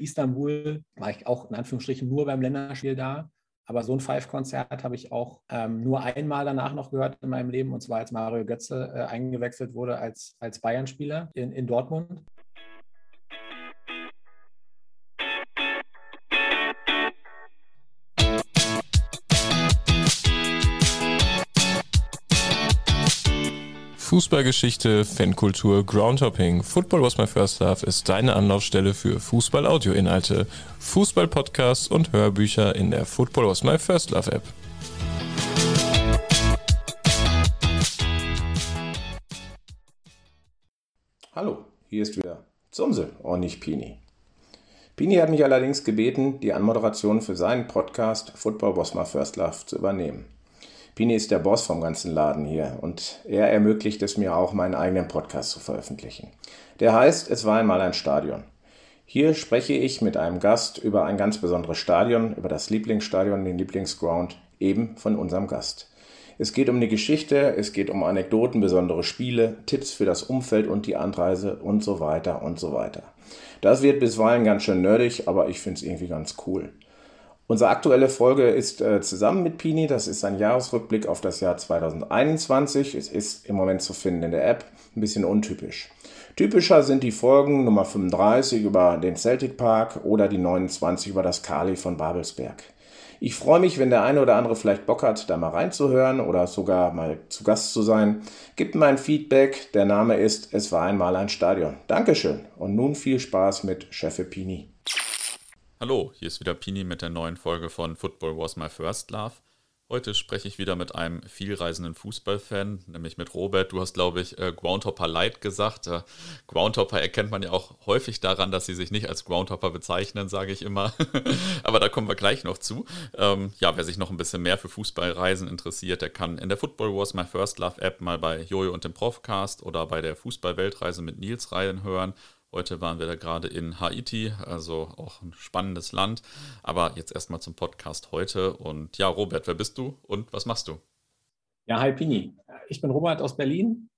Istanbul war ich auch in Anführungsstrichen nur beim Länderspiel da. Aber so ein Five-Konzert habe ich auch ähm, nur einmal danach noch gehört in meinem Leben, und zwar als Mario Götze äh, eingewechselt wurde als, als Bayern-Spieler in, in Dortmund. Fußballgeschichte, Fankultur, Groundhopping. Football was my first love ist deine Anlaufstelle für Fußball-Audio-Inhalte, Fußball-Podcasts und Hörbücher in der Football was my first love App. Hallo, hier ist wieder Zumse und nicht Pini. Pini hat mich allerdings gebeten, die Anmoderation für seinen Podcast Football was my first love zu übernehmen. Pini ist der Boss vom ganzen Laden hier und er ermöglicht es mir auch, meinen eigenen Podcast zu veröffentlichen. Der heißt Es war einmal ein Stadion. Hier spreche ich mit einem Gast über ein ganz besonderes Stadion, über das Lieblingsstadion, den Lieblingsground, eben von unserem Gast. Es geht um die Geschichte, es geht um Anekdoten, besondere Spiele, Tipps für das Umfeld und die Anreise und so weiter und so weiter. Das wird bisweilen ganz schön nerdig, aber ich finde es irgendwie ganz cool. Unsere aktuelle Folge ist äh, zusammen mit Pini. Das ist ein Jahresrückblick auf das Jahr 2021. Es ist im Moment zu finden in der App. Ein bisschen untypisch. Typischer sind die Folgen Nummer 35 über den Celtic Park oder die 29 über das Kali von Babelsberg. Ich freue mich, wenn der eine oder andere vielleicht Bock hat, da mal reinzuhören oder sogar mal zu Gast zu sein. Gibt mir ein Feedback. Der Name ist Es war einmal ein Stadion. Dankeschön und nun viel Spaß mit Chefe Pini. Hallo, hier ist wieder Pini mit der neuen Folge von Football Was My First Love. Heute spreche ich wieder mit einem vielreisenden Fußballfan, nämlich mit Robert. Du hast, glaube ich, äh, Groundhopper Light gesagt. Äh, Groundhopper erkennt man ja auch häufig daran, dass sie sich nicht als Groundhopper bezeichnen, sage ich immer. Aber da kommen wir gleich noch zu. Ähm, ja, wer sich noch ein bisschen mehr für Fußballreisen interessiert, der kann in der Football Was My First Love App mal bei Jojo und dem Profcast oder bei der Fußball-Weltreise mit Nils reinhören Heute waren wir da gerade in Haiti, also auch ein spannendes Land. Aber jetzt erstmal zum Podcast heute. Und ja, Robert, wer bist du und was machst du? Ja, hi Pini. Ich bin Robert aus Berlin,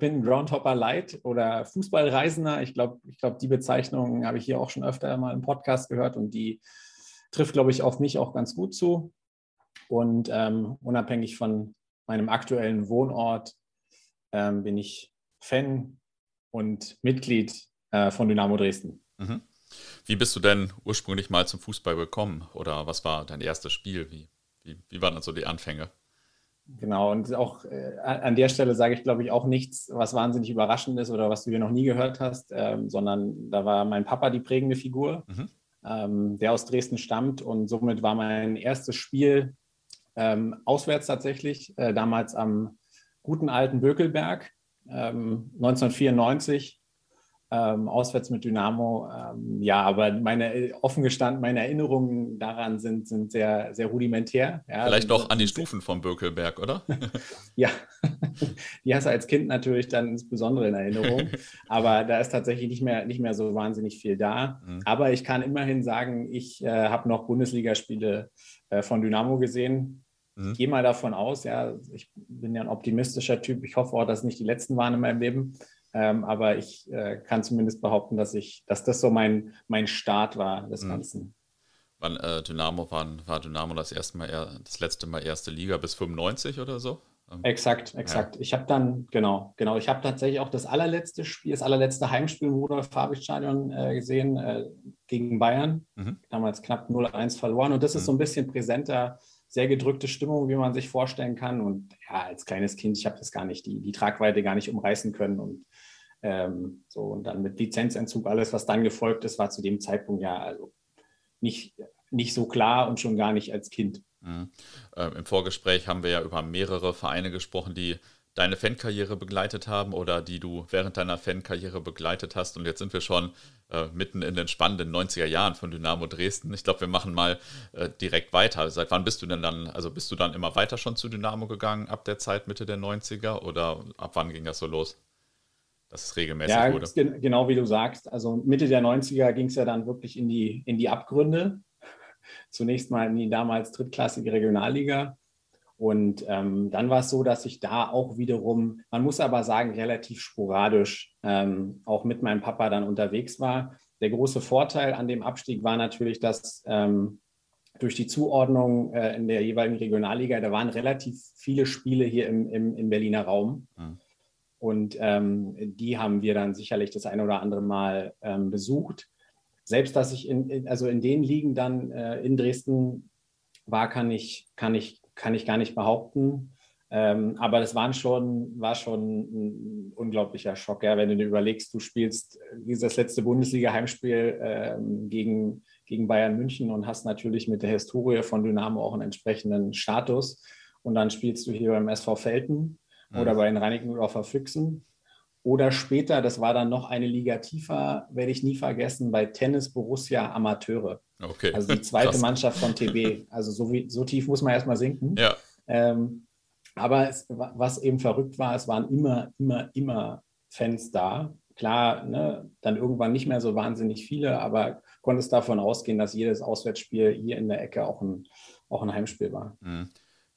bin Groundhopper Light oder Fußballreisender. Ich glaube, ich glaub, die Bezeichnung habe ich hier auch schon öfter mal im Podcast gehört und die trifft, glaube ich, auf mich auch ganz gut zu. Und ähm, unabhängig von meinem aktuellen Wohnort ähm, bin ich Fan und Mitglied äh, von Dynamo Dresden. Mhm. Wie bist du denn ursprünglich mal zum Fußball gekommen oder was war dein erstes Spiel? Wie, wie, wie waren dann so die Anfänge? Genau, und auch äh, an der Stelle sage ich, glaube ich, auch nichts, was wahnsinnig überraschend ist oder was du hier noch nie gehört hast, ähm, sondern da war mein Papa die prägende Figur, mhm. ähm, der aus Dresden stammt und somit war mein erstes Spiel ähm, auswärts tatsächlich, äh, damals am guten alten Bökelberg 1994 ähm, auswärts mit Dynamo. Ähm, ja, aber meine, offen gestanden, meine Erinnerungen daran sind, sind sehr, sehr rudimentär. Ja, Vielleicht noch an die Stufen vom Bökelberg, oder? ja, die hast du als Kind natürlich dann insbesondere in Erinnerung. aber da ist tatsächlich nicht mehr, nicht mehr so wahnsinnig viel da. Mhm. Aber ich kann immerhin sagen, ich äh, habe noch Bundesligaspiele äh, von Dynamo gesehen. Mhm. Ich gehe mal davon aus, ja, ich bin ja ein optimistischer Typ. Ich hoffe auch, dass es nicht die letzten waren in meinem Leben. Ähm, aber ich äh, kann zumindest behaupten, dass ich, dass das so mein, mein Start war des mhm. Ganzen. Wann äh, Dynamo war, war Dynamo das erste Mal eher, das letzte Mal erste Liga bis 95 oder so? Ähm, exakt, exakt. Ja. Ich habe dann, genau, genau, ich habe tatsächlich auch das allerletzte Spiel, das allerletzte Heimspiel im Rudolf-Fabich-Stadion äh, gesehen äh, gegen Bayern. Mhm. Damals knapp 0-1 verloren. Und das ist mhm. so ein bisschen präsenter sehr gedrückte Stimmung, wie man sich vorstellen kann. Und ja, als kleines Kind, ich habe das gar nicht, die, die Tragweite gar nicht umreißen können. Und ähm, so, und dann mit Lizenzentzug, alles, was dann gefolgt ist, war zu dem Zeitpunkt ja also nicht, nicht so klar und schon gar nicht als Kind. Mhm. Äh, Im Vorgespräch haben wir ja über mehrere Vereine gesprochen, die deine Fankarriere begleitet haben oder die du während deiner Fankarriere begleitet hast. Und jetzt sind wir schon äh, mitten in den spannenden 90er Jahren von Dynamo Dresden. Ich glaube, wir machen mal äh, direkt weiter. Seit wann bist du denn dann, also bist du dann immer weiter schon zu Dynamo gegangen, ab der Zeit Mitte der 90er oder ab wann ging das so los? Dass es regelmäßig ja, wurde. Genau wie du sagst. Also Mitte der 90er ging es ja dann wirklich in die, in die Abgründe. Zunächst mal in die damals drittklassige Regionalliga und ähm, dann war es so, dass ich da auch wiederum, man muss aber sagen, relativ sporadisch ähm, auch mit meinem Papa dann unterwegs war. der große Vorteil an dem Abstieg war natürlich, dass ähm, durch die Zuordnung äh, in der jeweiligen Regionalliga, da waren relativ viele Spiele hier im, im, im Berliner Raum. Mhm. Und ähm, die haben wir dann sicherlich das eine oder andere Mal ähm, besucht. Selbst dass ich in, in, also in den Ligen dann äh, in Dresden war, kann ich, kann, ich, kann ich gar nicht behaupten. Ähm, aber das waren schon, war schon ein unglaublicher Schock, ja, wenn du dir überlegst, du spielst dieses letzte Bundesliga-Heimspiel ähm, gegen, gegen Bayern München und hast natürlich mit der Historie von Dynamo auch einen entsprechenden Status. Und dann spielst du hier beim SV Felten mhm. oder bei den Reinickendorfer Füchsen. Oder später, das war dann noch eine Liga tiefer, werde ich nie vergessen, bei Tennis Borussia Amateure. Okay. Also die zweite Mannschaft von TB. Also so, wie, so tief muss man erstmal sinken. Ja. Ähm, aber es, was eben verrückt war, es waren immer, immer, immer Fans da. Klar, ne, dann irgendwann nicht mehr so wahnsinnig viele, aber konntest davon ausgehen, dass jedes Auswärtsspiel hier in der Ecke auch ein, auch ein Heimspiel war. Mhm.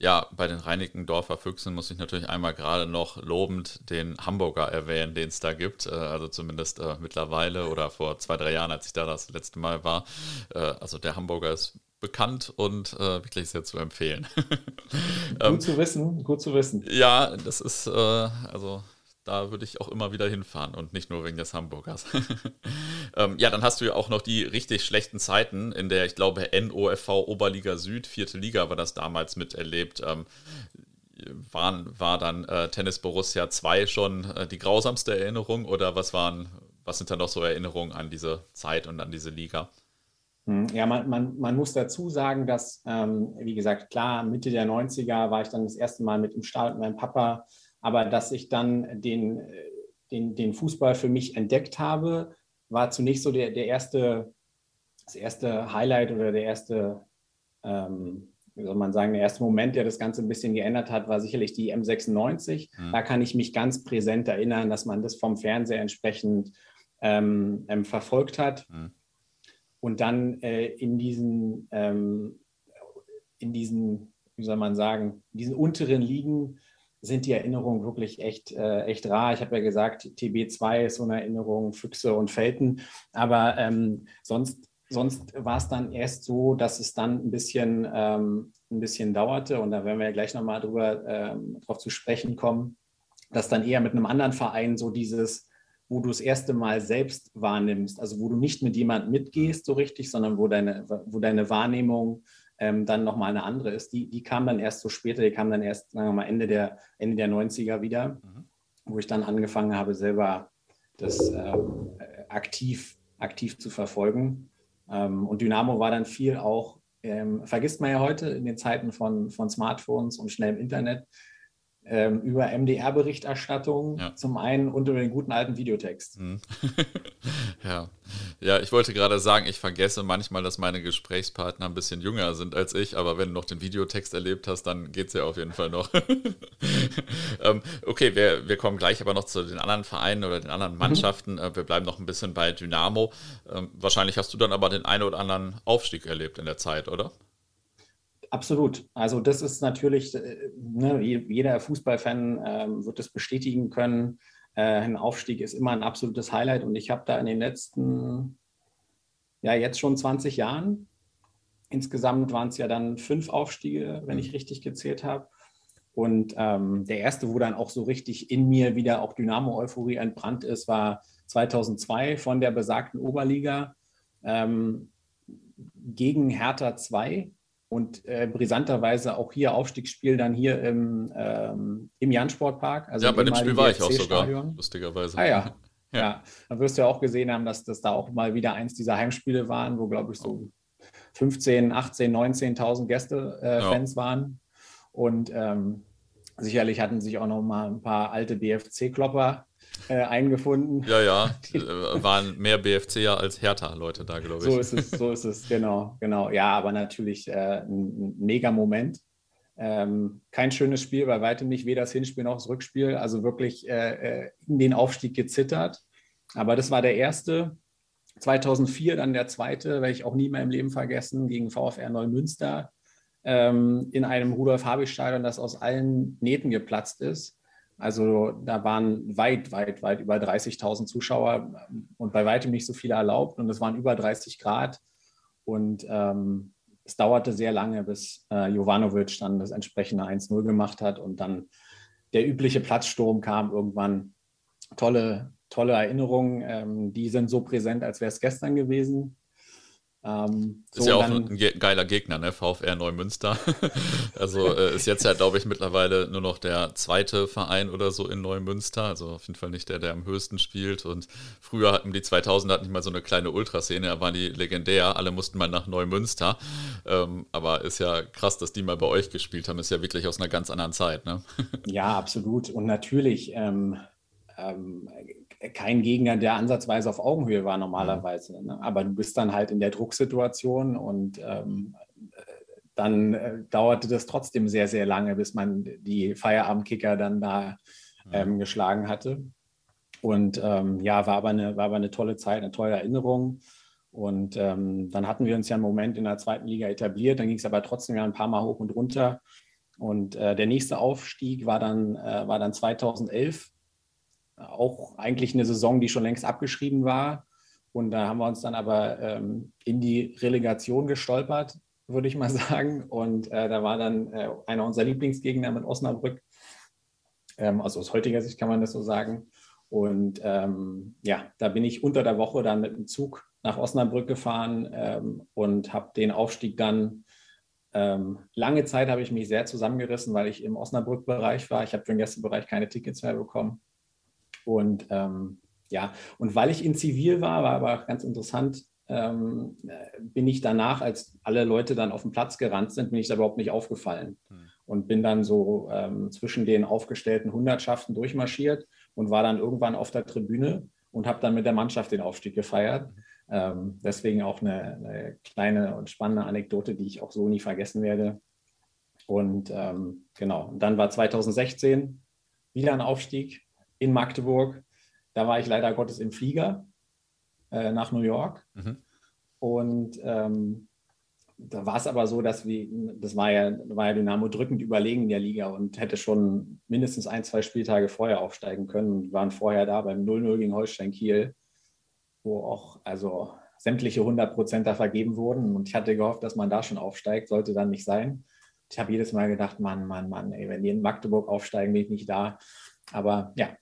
Ja, bei den Reinickendorfer Füchsen muss ich natürlich einmal gerade noch lobend den Hamburger erwähnen, den es da gibt. Äh, also zumindest äh, mittlerweile oder vor zwei, drei Jahren, als ich da das letzte Mal war. Äh, also der Hamburger ist bekannt und äh, wirklich sehr zu empfehlen. gut ähm, zu wissen, gut zu wissen. Ja, das ist, äh, also da würde ich auch immer wieder hinfahren und nicht nur wegen des Hamburgers. ähm, ja, dann hast du ja auch noch die richtig schlechten Zeiten, in der ich glaube NOFV Oberliga Süd, vierte Liga war das damals miterlebt. Ähm, waren, war dann äh, Tennis Borussia 2 schon äh, die grausamste Erinnerung oder was waren, was sind da noch so Erinnerungen an diese Zeit und an diese Liga? Hm, ja, man, man, man muss dazu sagen, dass, ähm, wie gesagt, klar, Mitte der 90er war ich dann das erste Mal mit im Stall mit meinem Papa aber dass ich dann den, den, den Fußball für mich entdeckt habe, war zunächst so der, der erste, das erste Highlight oder der erste, ähm, wie soll man sagen, der erste Moment, der das Ganze ein bisschen geändert hat, war sicherlich die M96. Mhm. Da kann ich mich ganz präsent erinnern, dass man das vom Fernseher entsprechend ähm, ähm, verfolgt hat. Mhm. Und dann äh, in diesen, ähm, in diesen, wie soll man sagen, in diesen unteren Ligen sind die Erinnerungen wirklich echt, äh, echt rar. Ich habe ja gesagt, TB2 ist so eine Erinnerung, Füchse und Felten. Aber ähm, sonst, sonst war es dann erst so, dass es dann ein bisschen, ähm, ein bisschen dauerte. Und da werden wir ja gleich nochmal drüber ähm, drauf zu sprechen kommen, dass dann eher mit einem anderen Verein so dieses, wo du das erste Mal selbst wahrnimmst, also wo du nicht mit jemandem mitgehst so richtig, sondern wo deine, wo deine Wahrnehmung ähm, dann nochmal eine andere ist. Die, die kam dann erst so später, die kam dann erst, sagen wir mal, Ende der, Ende der 90er wieder, mhm. wo ich dann angefangen habe, selber das ähm, aktiv, aktiv zu verfolgen. Ähm, und Dynamo war dann viel auch, ähm, vergisst man ja heute in den Zeiten von, von Smartphones und schnellem Internet, ähm, über MDR-Berichterstattung ja. zum einen und über den guten alten Videotext. Mhm. ja. ja, ich wollte gerade sagen, ich vergesse manchmal, dass meine Gesprächspartner ein bisschen jünger sind als ich, aber wenn du noch den Videotext erlebt hast, dann geht es ja auf jeden Fall noch. ähm, okay, wir, wir kommen gleich aber noch zu den anderen Vereinen oder den anderen mhm. Mannschaften. Mhm. wir bleiben noch ein bisschen bei Dynamo. Ähm, wahrscheinlich hast du dann aber den einen oder anderen Aufstieg erlebt in der Zeit, oder? Absolut. Also das ist natürlich, äh, ne, jeder Fußballfan äh, wird das bestätigen können. Äh, ein Aufstieg ist immer ein absolutes Highlight und ich habe da in den letzten, ja jetzt schon 20 Jahren, insgesamt waren es ja dann fünf Aufstiege, wenn ich richtig gezählt habe. Und ähm, der erste, wo dann auch so richtig in mir wieder auch Dynamo-Euphorie entbrannt ist, war 2002 von der besagten Oberliga ähm, gegen Hertha 2 und äh, brisanterweise auch hier Aufstiegsspiel dann hier im, ähm, im Jan-Sportpark. Also ja, bei dem Spiel war ich auch sogar, lustigerweise. Ah ja. ja. ja. Dann wirst du ja auch gesehen haben, dass das da auch mal wieder eins dieser Heimspiele waren, wo, glaube ich, so 15, 18, 19.000 Gäste, äh, ja. Fans waren. Und ähm, sicherlich hatten sich auch noch mal ein paar alte BFC-Klopper äh, eingefunden. Ja, ja, äh, waren mehr BFCer als Hertha-Leute da, glaube ich. So ist es, so ist es, genau, genau. Ja, aber natürlich äh, ein, mega Moment. Ähm, kein schönes Spiel, bei weitem nicht, weder das Hinspiel noch das Rückspiel. Also wirklich äh, äh in den Aufstieg gezittert. Aber das war der erste. 2004 dann der zweite, werde ich auch nie mehr im Leben vergessen, gegen VfR Neumünster ähm, in einem Rudolf-Habich-Stadion, das aus allen Nähten geplatzt ist Also da waren weit, weit, weit über 30.000 Zuschauer und bei weitem nicht so viele erlaubt. Und es waren über 30 Grad. Und ähm, es dauerte sehr lange, bis äh, Jovanovic dann das entsprechende 1-0 gemacht hat und dann der übliche Platzsturm kam irgendwann. Tolle, tolle Erinnerungen, ähm, die sind so präsent, als wäre es gestern gewesen. Ähm, ist so ja auch dann, ein geiler Gegner, ne? VfR Neumünster. also äh, ist jetzt ja, glaube ich, mittlerweile nur noch der zweite Verein oder so in Neumünster. Also auf jeden Fall nicht der, der am höchsten spielt. Und früher hatten die 2000 hatten nicht mal so eine kleine Ultraszene, da waren die legendär. Alle mussten mal nach Neumünster. Ähm, aber ist ja krass, dass die mal bei euch gespielt haben. Ist ja wirklich aus einer ganz anderen Zeit, ne? ja, absolut. Und natürlich. Ähm, ähm, kein Gegner, der ansatzweise auf Augenhöhe war normalerweise. Ne? Aber du bist dann halt in der Drucksituation und ähm, dann äh, dauerte das trotzdem sehr, sehr lange, bis man die Feierabendkicker dann da ähm, geschlagen hatte. Und ähm, ja, war aber, eine, war aber eine tolle Zeit, eine tolle Erinnerung. Und ähm, dann hatten wir uns ja einen Moment in der zweiten Liga etabliert. Dann ging es aber trotzdem ja ein paar Mal hoch und runter. Und äh, der nächste Aufstieg war dann, äh, war dann 2011 auch eigentlich eine Saison, die schon längst abgeschrieben war. Und da haben wir uns dann aber ähm, in die Relegation gestolpert, würde ich mal sagen. Und äh, da war dann äh, einer unserer Lieblingsgegner mit Osnabrück. Ähm, also aus heutiger Sicht kann man das so sagen. Und ähm, ja, da bin ich unter der Woche dann mit dem Zug nach Osnabrück gefahren ähm, und habe den Aufstieg dann ähm, lange Zeit habe ich mich sehr zusammengerissen, weil ich im Osnabrück-Bereich war. Ich habe für den Gästebereich keine Tickets mehr bekommen. Und ähm, ja, und weil ich in Zivil war, war aber ganz interessant, ähm, bin ich danach, als alle Leute dann auf den Platz gerannt sind, bin ich da überhaupt nicht aufgefallen hm. und bin dann so ähm, zwischen den aufgestellten Hundertschaften durchmarschiert und war dann irgendwann auf der Tribüne und habe dann mit der Mannschaft den Aufstieg gefeiert. Mhm. Ähm, deswegen auch eine, eine, kleine und spannende Anekdote, die ich auch so nie vergessen werde. Und ähm, genau, und dann war 2016 wieder ein Aufstieg in Magdeburg. Da war ich leider Gottes im Flieger äh, nach New York. Mhm. Und ähm, da war es aber so, dass wir, das war ja, war ja Dynamo drückend überlegen in der Liga und hätte schon mindestens ein, zwei Spieltage vorher aufsteigen können. Wir waren vorher da beim 0-0 gegen Holstein Kiel, wo auch also sämtliche 100 Prozent da vergeben wurden. Und ich hatte gehofft, dass man da schon aufsteigt, sollte dann nicht sein. Ich habe jedes Mal gedacht, Mann, Mann, Mann, ey, wenn die in Magdeburg aufsteigen, bin ich nicht da. Aber ja,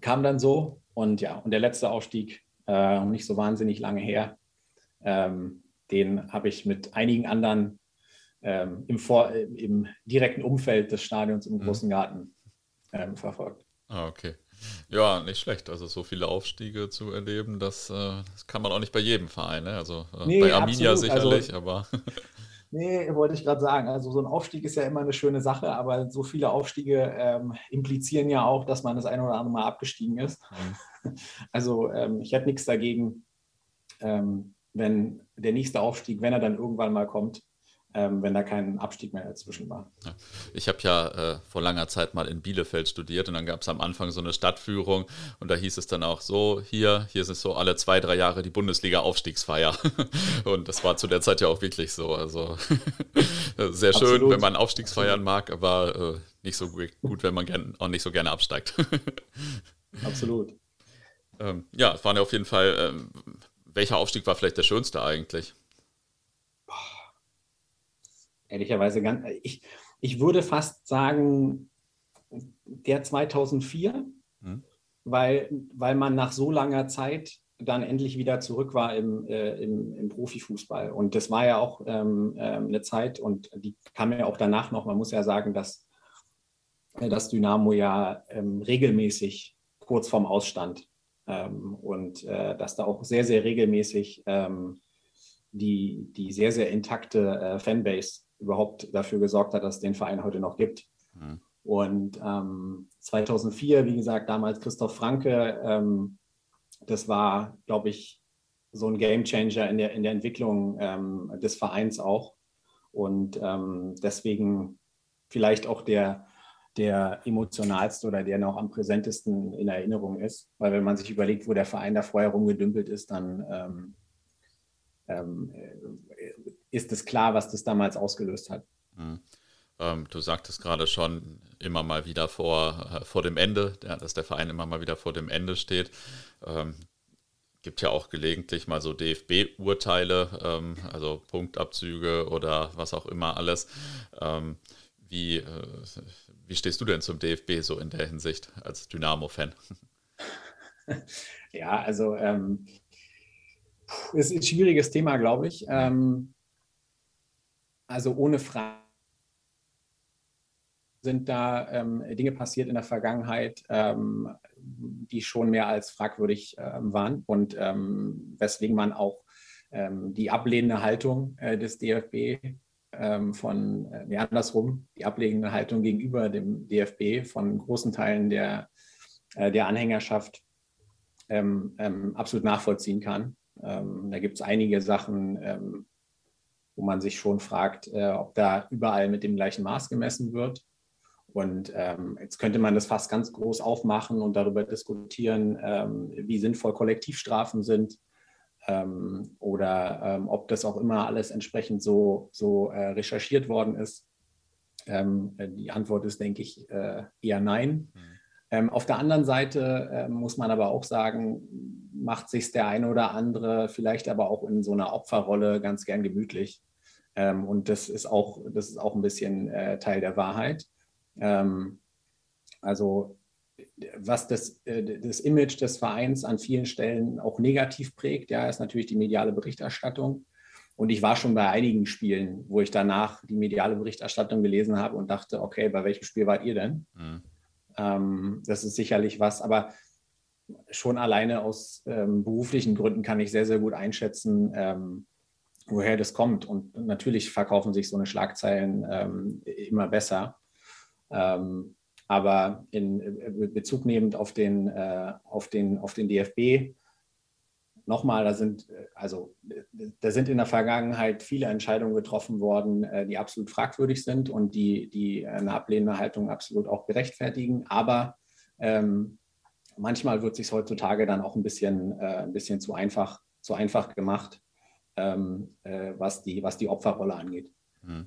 kam dann so. Und ja, und der letzte Aufstieg, äh, nicht so wahnsinnig lange her, ähm, den habe ich mit einigen anderen ähm, im, Vor im direkten Umfeld des Stadions im mhm. Großen Garten ähm, verfolgt. Ah, okay. Ja, nicht schlecht. Also so viele Aufstiege zu erleben, das, äh, das kann man auch nicht bei jedem Verein. Ne? Also äh, nee, bei Arminia absolut. Also sicherlich, also, aber. Nee, wollte ich gerade sagen. Also so ein Aufstieg ist ja immer eine schöne Sache, aber so viele Aufstiege ähm, implizieren ja auch, dass man das ein oder andere Mal abgestiegen ist. Mhm. Also ähm, ich hätte nichts dagegen, ähm, wenn der nächste Aufstieg, wenn er dann irgendwann mal kommt, ähm, wenn da kein Abstieg mehr dazwischen war. Ich habe ja äh, vor langer Zeit mal in Bielefeld studiert und dann gab es am Anfang so eine Stadtführung und da hieß es dann auch so, hier, hier ist es so alle zwei, drei Jahre die Bundesliga-Aufstiegsfeier. und das war zu der Zeit ja auch wirklich so. Also sehr schön, Absolut. wenn man Aufstiegsfeiern mag, aber äh, nicht so gut, wenn man gern, auch nicht so gerne absteigt. Absolut. Ähm, ja, es waren ja auf jeden Fall, ähm, welcher Aufstieg war vielleicht der schönste eigentlich? Ehrlicherweise ganz, ich, ich würde fast sagen, der 2004, hm. weil, weil man nach so langer Zeit dann endlich wieder zurück war im, äh, im, im, Profifußball. Und das war ja auch ähm, äh, eine Zeit und die kam ja auch danach noch. Man muss ja sagen, dass äh, das Dynamo ja ähm, regelmäßig kurz vorm Ausstand ähm, und äh, dass da auch sehr, sehr regelmäßig ähm, die, die sehr, sehr intakte äh, Fanbase überhaupt dafür gesorgt hat, dass es den Verein heute noch gibt. Mhm. Und ähm, 2004, wie gesagt, damals Christoph Franke, ähm, das war, glaube ich, so ein Gamechanger in der, in der Entwicklung ähm, des Vereins auch. Und ähm, deswegen vielleicht auch der, der emotionalste oder der noch am präsentesten in Erinnerung ist. Weil wenn man sich überlegt, wo der Verein da vorher rumgedümpelt ist, dann ähm, ähm, ist es klar, was das damals ausgelöst hat. Mhm. Ähm, du sagtest gerade schon, immer mal wieder vor, äh, vor dem Ende, ja, dass der Verein immer mal wieder vor dem Ende steht. Ähm, gibt ja auch gelegentlich mal so DFB-Urteile, ähm, also Punktabzüge oder was auch immer alles. Ähm, wie, äh, wie stehst du denn zum DFB so in der Hinsicht als Dynamo-Fan? Ja, also ähm, ist ein schwieriges Thema, glaube ich. Ähm, also ohne Frage sind da ähm, Dinge passiert in der Vergangenheit, ähm, die schon mehr als fragwürdig ähm, waren und ähm, weswegen man auch ähm, die ablehnende Haltung äh, des DFB ähm, von, äh, nee, andersrum, die ablehnende Haltung gegenüber dem DFB von großen Teilen der, äh, der Anhängerschaft absolut nachvollziehen kann. da gibt es einige Sachen, wo man sich schon fragt, äh, ob da überall mit dem gleichen Maß gemessen wird. Und ähm, jetzt könnte man das fast ganz groß aufmachen und darüber diskutieren, ähm, wie sinnvoll Kollektivstrafen sind ähm, oder ähm, ob das auch immer alles entsprechend so, so äh, recherchiert worden ist. Ähm, die Antwort ist, denke ich, äh, eher nein. Mhm. Ähm, auf der anderen Seite äh, muss man aber auch sagen, macht sich der eine oder andere vielleicht aber auch in so einer Opferrolle ganz gern gemütlich. Und das ist auch, das ist auch ein bisschen äh, Teil der Wahrheit. Ähm, also was das, äh, das Image des Vereins an vielen Stellen auch negativ prägt, ja, ist natürlich die mediale Berichterstattung. Und ich war schon bei einigen Spielen, wo ich danach die mediale Berichterstattung gelesen habe und dachte, okay, bei welchem Spiel wart ihr denn? Mhm. Ähm, das ist sicherlich was, aber schon alleine aus ähm, beruflichen Gründen kann ich sehr, sehr gut einschätzen, ähm, woher das kommt. Und natürlich verkaufen sich so eine Schlagzeilen ähm, immer besser. Ähm, aber in äh, Bezug nehmend auf den, äh, auf den, auf den DFB, nochmal, da sind, äh, also, da sind in der Vergangenheit viele Entscheidungen getroffen worden, äh, die absolut fragwürdig sind und die, die eine ablehnende Haltung absolut auch gerechtfertigen. Aber ähm, manchmal wird sich heutzutage dann auch ein bisschen, äh, ein bisschen zu einfach, zu einfach gemacht, ähm, äh, was, die, was die Opferrolle angeht. Hm.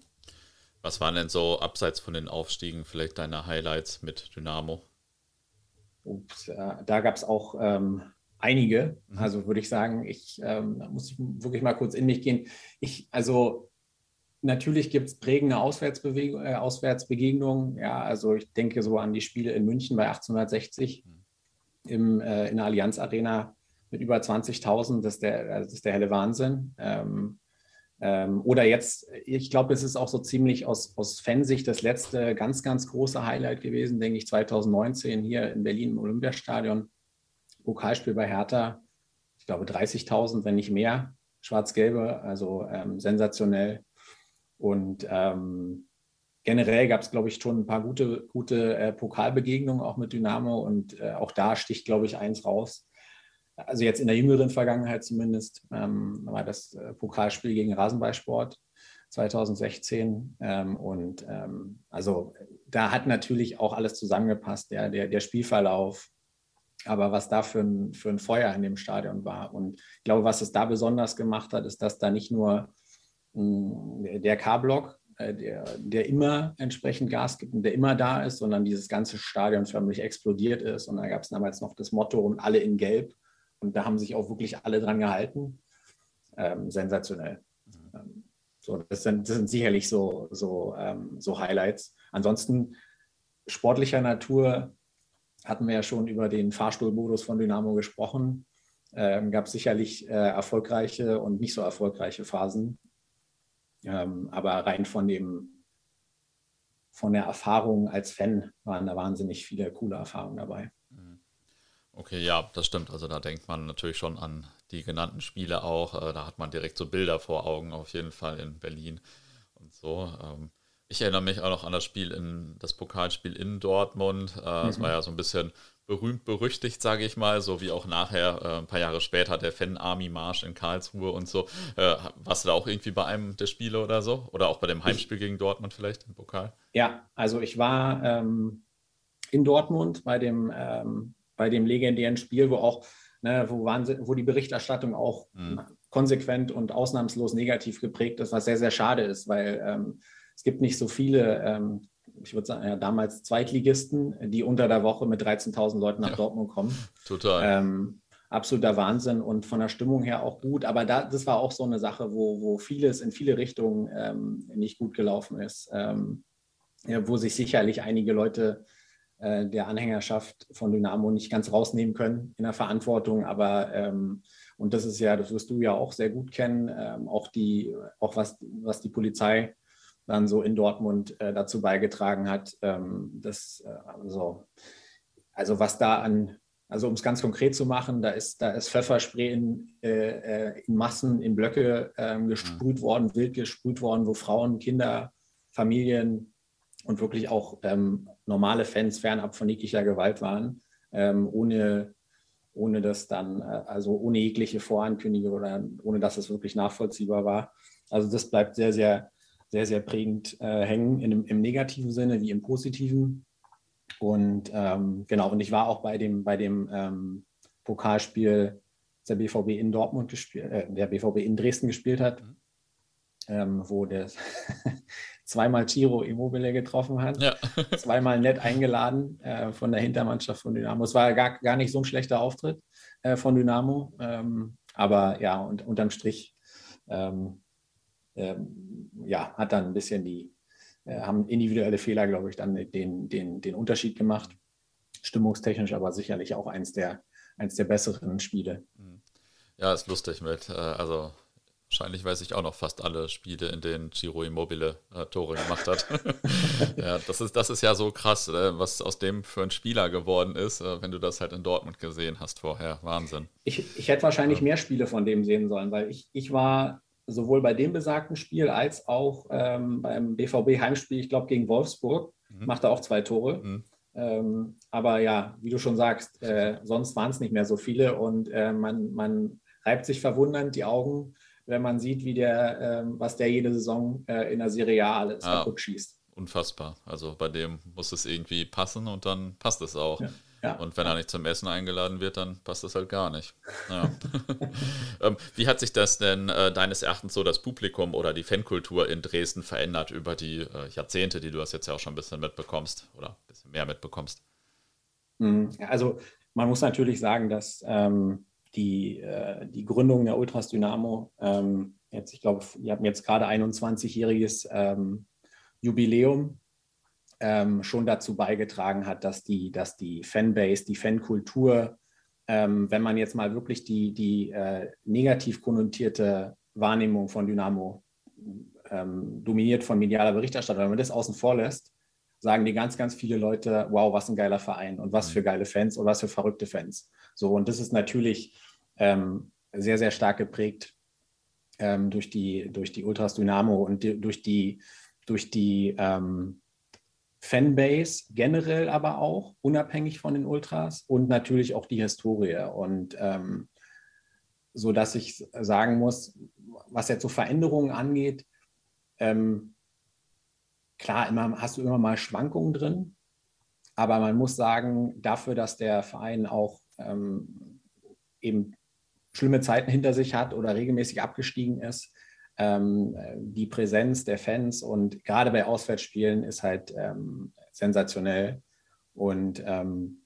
Was waren denn so abseits von den Aufstiegen vielleicht deine Highlights mit Dynamo? Ups, äh, da gab es auch ähm, einige. Mhm. Also würde ich sagen, ich ähm, da muss ich wirklich mal kurz in mich gehen. Ich, also natürlich gibt es prägende Auswärtsbewegung, äh, Auswärtsbegegnungen. Ja, also ich denke so an die Spiele in München bei 1860 mhm. im, äh, in der Allianz Arena mit über 20.000. Das, das, ist der helle Wahnsinn. Ähm, ähm, oder jetzt, ich glaube, es ist auch so ziemlich aus, aus Fansicht das letzte ganz, ganz große Highlight gewesen, denke ich, 2019 hier in Berlin im Olympiastadion. Pokalspiel bei Hertha, ich glaube 30.000, wenn nicht mehr, schwarz-gelbe, also ähm, sensationell. Und ähm, generell gab es, glaube ich, schon ein paar gute, gute äh, Pokalbegegnungen auch mit Dynamo und äh, auch da sticht, glaube ich, eins raus also jetzt in der jüngeren Vergangenheit zumindest, ähm, war das äh, Pokalspiel gegen Rasenballsport 2016. Ähm, und ähm, also da hat natürlich auch alles zusammengepasst, der, der, der Spielverlauf, aber was da für ein, für ein Feuer in dem Stadion war. Und ich glaube, was es da besonders gemacht hat, ist, dass da nicht nur mh, der K-Block, äh, der, der immer entsprechend Gas gibt und der immer da ist, sondern dieses ganze Stadion förmlich explodiert ist. Und da gab es damals noch das Motto und alle in Gelb. Und da haben sich auch wirklich alle dran gehalten. Ähm, sensationell. Mhm. Ähm, so, das, sind, das sind sicherlich so, so, ähm, so Highlights. Ansonsten sportlicher Natur hatten wir ja schon über den Fahrstuhlmodus von Dynamo gesprochen. Ähm, gab sicherlich äh, erfolgreiche und nicht so erfolgreiche Phasen. Ähm, aber rein von dem, von der Erfahrung als Fan waren da wahnsinnig viele coole Erfahrungen dabei. Okay, ja, das stimmt. Also da denkt man natürlich schon an die genannten Spiele auch. Äh, da hat man direkt so Bilder vor Augen, auf jeden Fall in Berlin und so. Ähm, ich erinnere mich auch noch an das Spiel in das Pokalspiel in Dortmund. Äh, es mhm. war ja so ein bisschen berühmt berüchtigt, sage ich mal, so wie auch nachher äh, ein paar Jahre später der Fan Army Marsch in Karlsruhe und so. warst du da auch irgendwie bei einem der Spiele oder so? Oder auch bei dem Heimspiel gegen Dortmund vielleicht im Pokal? Ja, also ich war ähm, in Dortmund bei dem ähm, bei dem legendären Spiel, wo auch, ne, wo, Wahnsinn, wo die Berichterstattung auch mhm. konsequent und ausnahmslos negativ geprägt ist, was sehr, sehr schade ist, weil ähm, es gibt nicht so viele, ähm, ich würde sagen, ja, damals Zweitligisten, die unter der Woche mit 13.000 Leuten nach ja, Dortmund kommen. Total. Ähm, absoluter Wahnsinn und von der Stimmung her auch gut. Aber da, das war auch so eine Sache, wo, wo vieles in viele Richtungen ähm, nicht gut gelaufen ist, ähm, ja, wo sich sicherlich einige Leute äh, der Anhängerschaft von Dynamo nicht ganz rausnehmen können in der Verantwortung. Aber ähm, und das ist ja, das wirst du ja auch sehr gut kennen, ähm, auch die, auch was, was die Polizei dann so in Dortmund äh, dazu beigetragen hat, ähm, dass äh, also, also was da an also um es ganz konkret zu machen, da ist, da ist Pfefferspray in, äh, äh in Massen, in Blöcke ähm, gesprüht mhm. worden, wild gesprüht worden, wo Frauen, Kinder, Familien und wirklich auch ähm, normale Fans fernab von jeglicher Gewalt waren, ähm, ohne, ohne das dann, äh, also ohne jegliche Vorankündigung oder ohne dass es wirklich nachvollziehbar war. Also das bleibt sehr, sehr, sehr, sehr prägend äh, hängen, in, im negativen Sinne wie im positiven. Und ähm, genau, und ich war auch bei dem, bei dem ähm, Pokalspiel, der BVB in Dortmund gespielt, äh, der BVB in Dresden gespielt hat, mhm. ähm, wo der zweimal Ciro Immobile getroffen hat, ja. zweimal nett eingeladen äh, von der Hintermannschaft von Dynamo. Es war gar, gar nicht so ein schlechter Auftritt äh, von Dynamo, ähm, aber ja, und unterm Strich ähm, ähm, ja, hat dann ein bisschen die, äh, haben individuelle Fehler, glaube ich, dann den, den, den Unterschied gemacht. Stimmungstechnisch aber sicherlich auch eins der, eins der besseren Spiele. Mhm. Ja, ist lustig mit. Äh, also wahrscheinlich weiß ich auch noch fast alle Spiele, in denen Giro Immobile äh, Tore gemacht hat. ja, das ist, das ist ja so krass, äh, was aus dem für ein Spieler geworden ist, äh, wenn du das halt in Dortmund gesehen hast vorher. Wahnsinn. Ich, ich hätte wahrscheinlich ja. mehr Spiele von dem sehen sollen, weil ich, ich war sowohl bei dem besagten Spiel als auch ähm, beim BVB-Heimspiel, ich glaube gegen Wolfsburg, mhm. macht er auch zwei Tore. Mhm. Ähm, aber ja, wie du schon sagst, äh, sonst waren es nicht mehr so viele und äh, man, man reibt sich verwundernd die Augen, wenn man sieht, wie der, äh, was der jede Saison äh, in der Serie A alles ah, kaputt schießt. Unfassbar. Also bei dem muss es irgendwie passen und dann passt es auch. Ja. Ja. Und wenn er nicht zum Essen eingeladen wird, dann passt das halt gar nicht. Ja. ähm, wie hat sich das denn äh, deines Erachtens so das Publikum oder die Fankultur in Dresden verändert über die äh, Jahrzehnte, die du das jetzt ja auch schon ein bisschen mitbekommst oder ein bisschen mehr mitbekommst? Mhm. Also man muss natürlich sagen, dass ähm, die, äh, die Gründung der Ultras Dynamo ähm, jetzt, ich glaube, ihr habt jetzt gerade 21-jähriges ähm, Jubiläum ähm, schon dazu beigetragen hat, dass die, dass die Fanbase, die Fankultur, wenn man jetzt mal wirklich die, die äh, negativ konnotierte Wahrnehmung von Dynamo dominiert von medialer Berichterstattung, wenn man das außen vor lässt, sagen die ganz, ganz viele Leute, wow, was ein geiler Verein und was mhm. für geile Fans und was für verrückte Fans. So, und das ist natürlich ähm, sehr, sehr stark geprägt ähm, durch, die, durch die Ultras Dynamo und die, durch die, durch die ähm, Fanbase generell aber auch, unabhängig von den Ultras und natürlich auch die Historie. Und ähm, so dass ich sagen muss, was jetzt so Veränderungen angeht, ähm, klar, immer, hast du immer mal Schwankungen drin, aber man muss sagen, dafür, dass der Verein auch ähm, eben schlimme Zeiten hinter sich hat oder regelmäßig abgestiegen ist, ähm, die Präsenz der Fans und gerade bei Auswärtsspielen ist halt ähm, sensationell. Und ähm,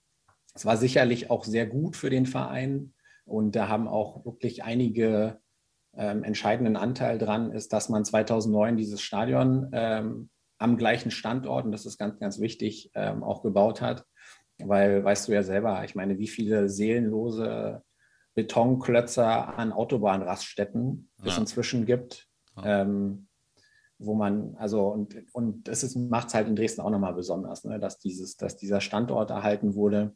es war sicherlich auch sehr gut für den Verein. Und da haben auch wirklich einige ähm, entscheidenden Anteil dran, ist, dass man 2009 dieses Stadion ähm, am gleichen Standort, und das ist ganz, ganz wichtig, ähm, auch gebaut hat. Weil, weißt du ja selber, ich meine, wie viele seelenlose Betonklötzer an Autobahnraststätten ja. es inzwischen gibt. Ja. Ähm, wo man, also, und, und das macht es halt in Dresden auch nochmal besonders, ne, dass, dieses, dass dieser Standort erhalten wurde.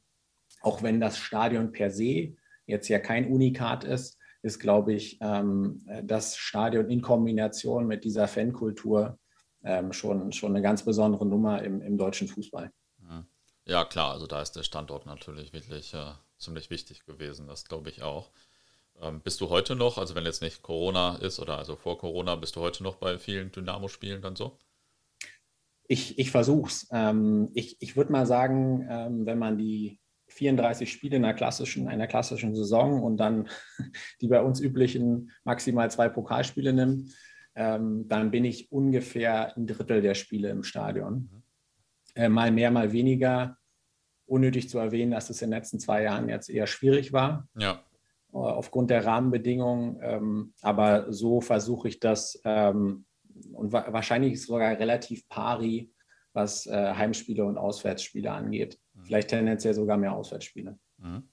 Auch wenn das Stadion per se jetzt ja kein Unikat ist, ist, glaube ich, ähm, das Stadion in Kombination mit dieser Fankultur ähm, schon, schon eine ganz besondere Nummer im, im deutschen Fußball. Ja, klar, also da ist der Standort natürlich wirklich äh, ziemlich wichtig gewesen, das glaube ich auch. Ähm, bist du heute noch, also wenn jetzt nicht Corona ist oder also vor Corona, bist du heute noch bei vielen Dynamo-Spielen dann so? Ich, ich versuche es. Ähm, ich ich würde mal sagen, ähm, wenn man die 34 Spiele in einer klassischen, einer klassischen Saison und dann die bei uns üblichen maximal zwei Pokalspiele nimmt, ähm, dann bin ich ungefähr ein Drittel der Spiele im Stadion. Mhm. Äh, mal mehr, mal weniger. Unnötig zu erwähnen, dass es in den letzten zwei Jahren jetzt eher schwierig war. Ja. Äh, aufgrund der Rahmenbedingungen. Ähm, aber so versuche ich das ähm, und wa wahrscheinlich sogar relativ pari, was äh, Heimspiele und Auswärtsspiele angeht. Mhm. Vielleicht tendenziell sogar mehr Auswärtsspiele. Mhm.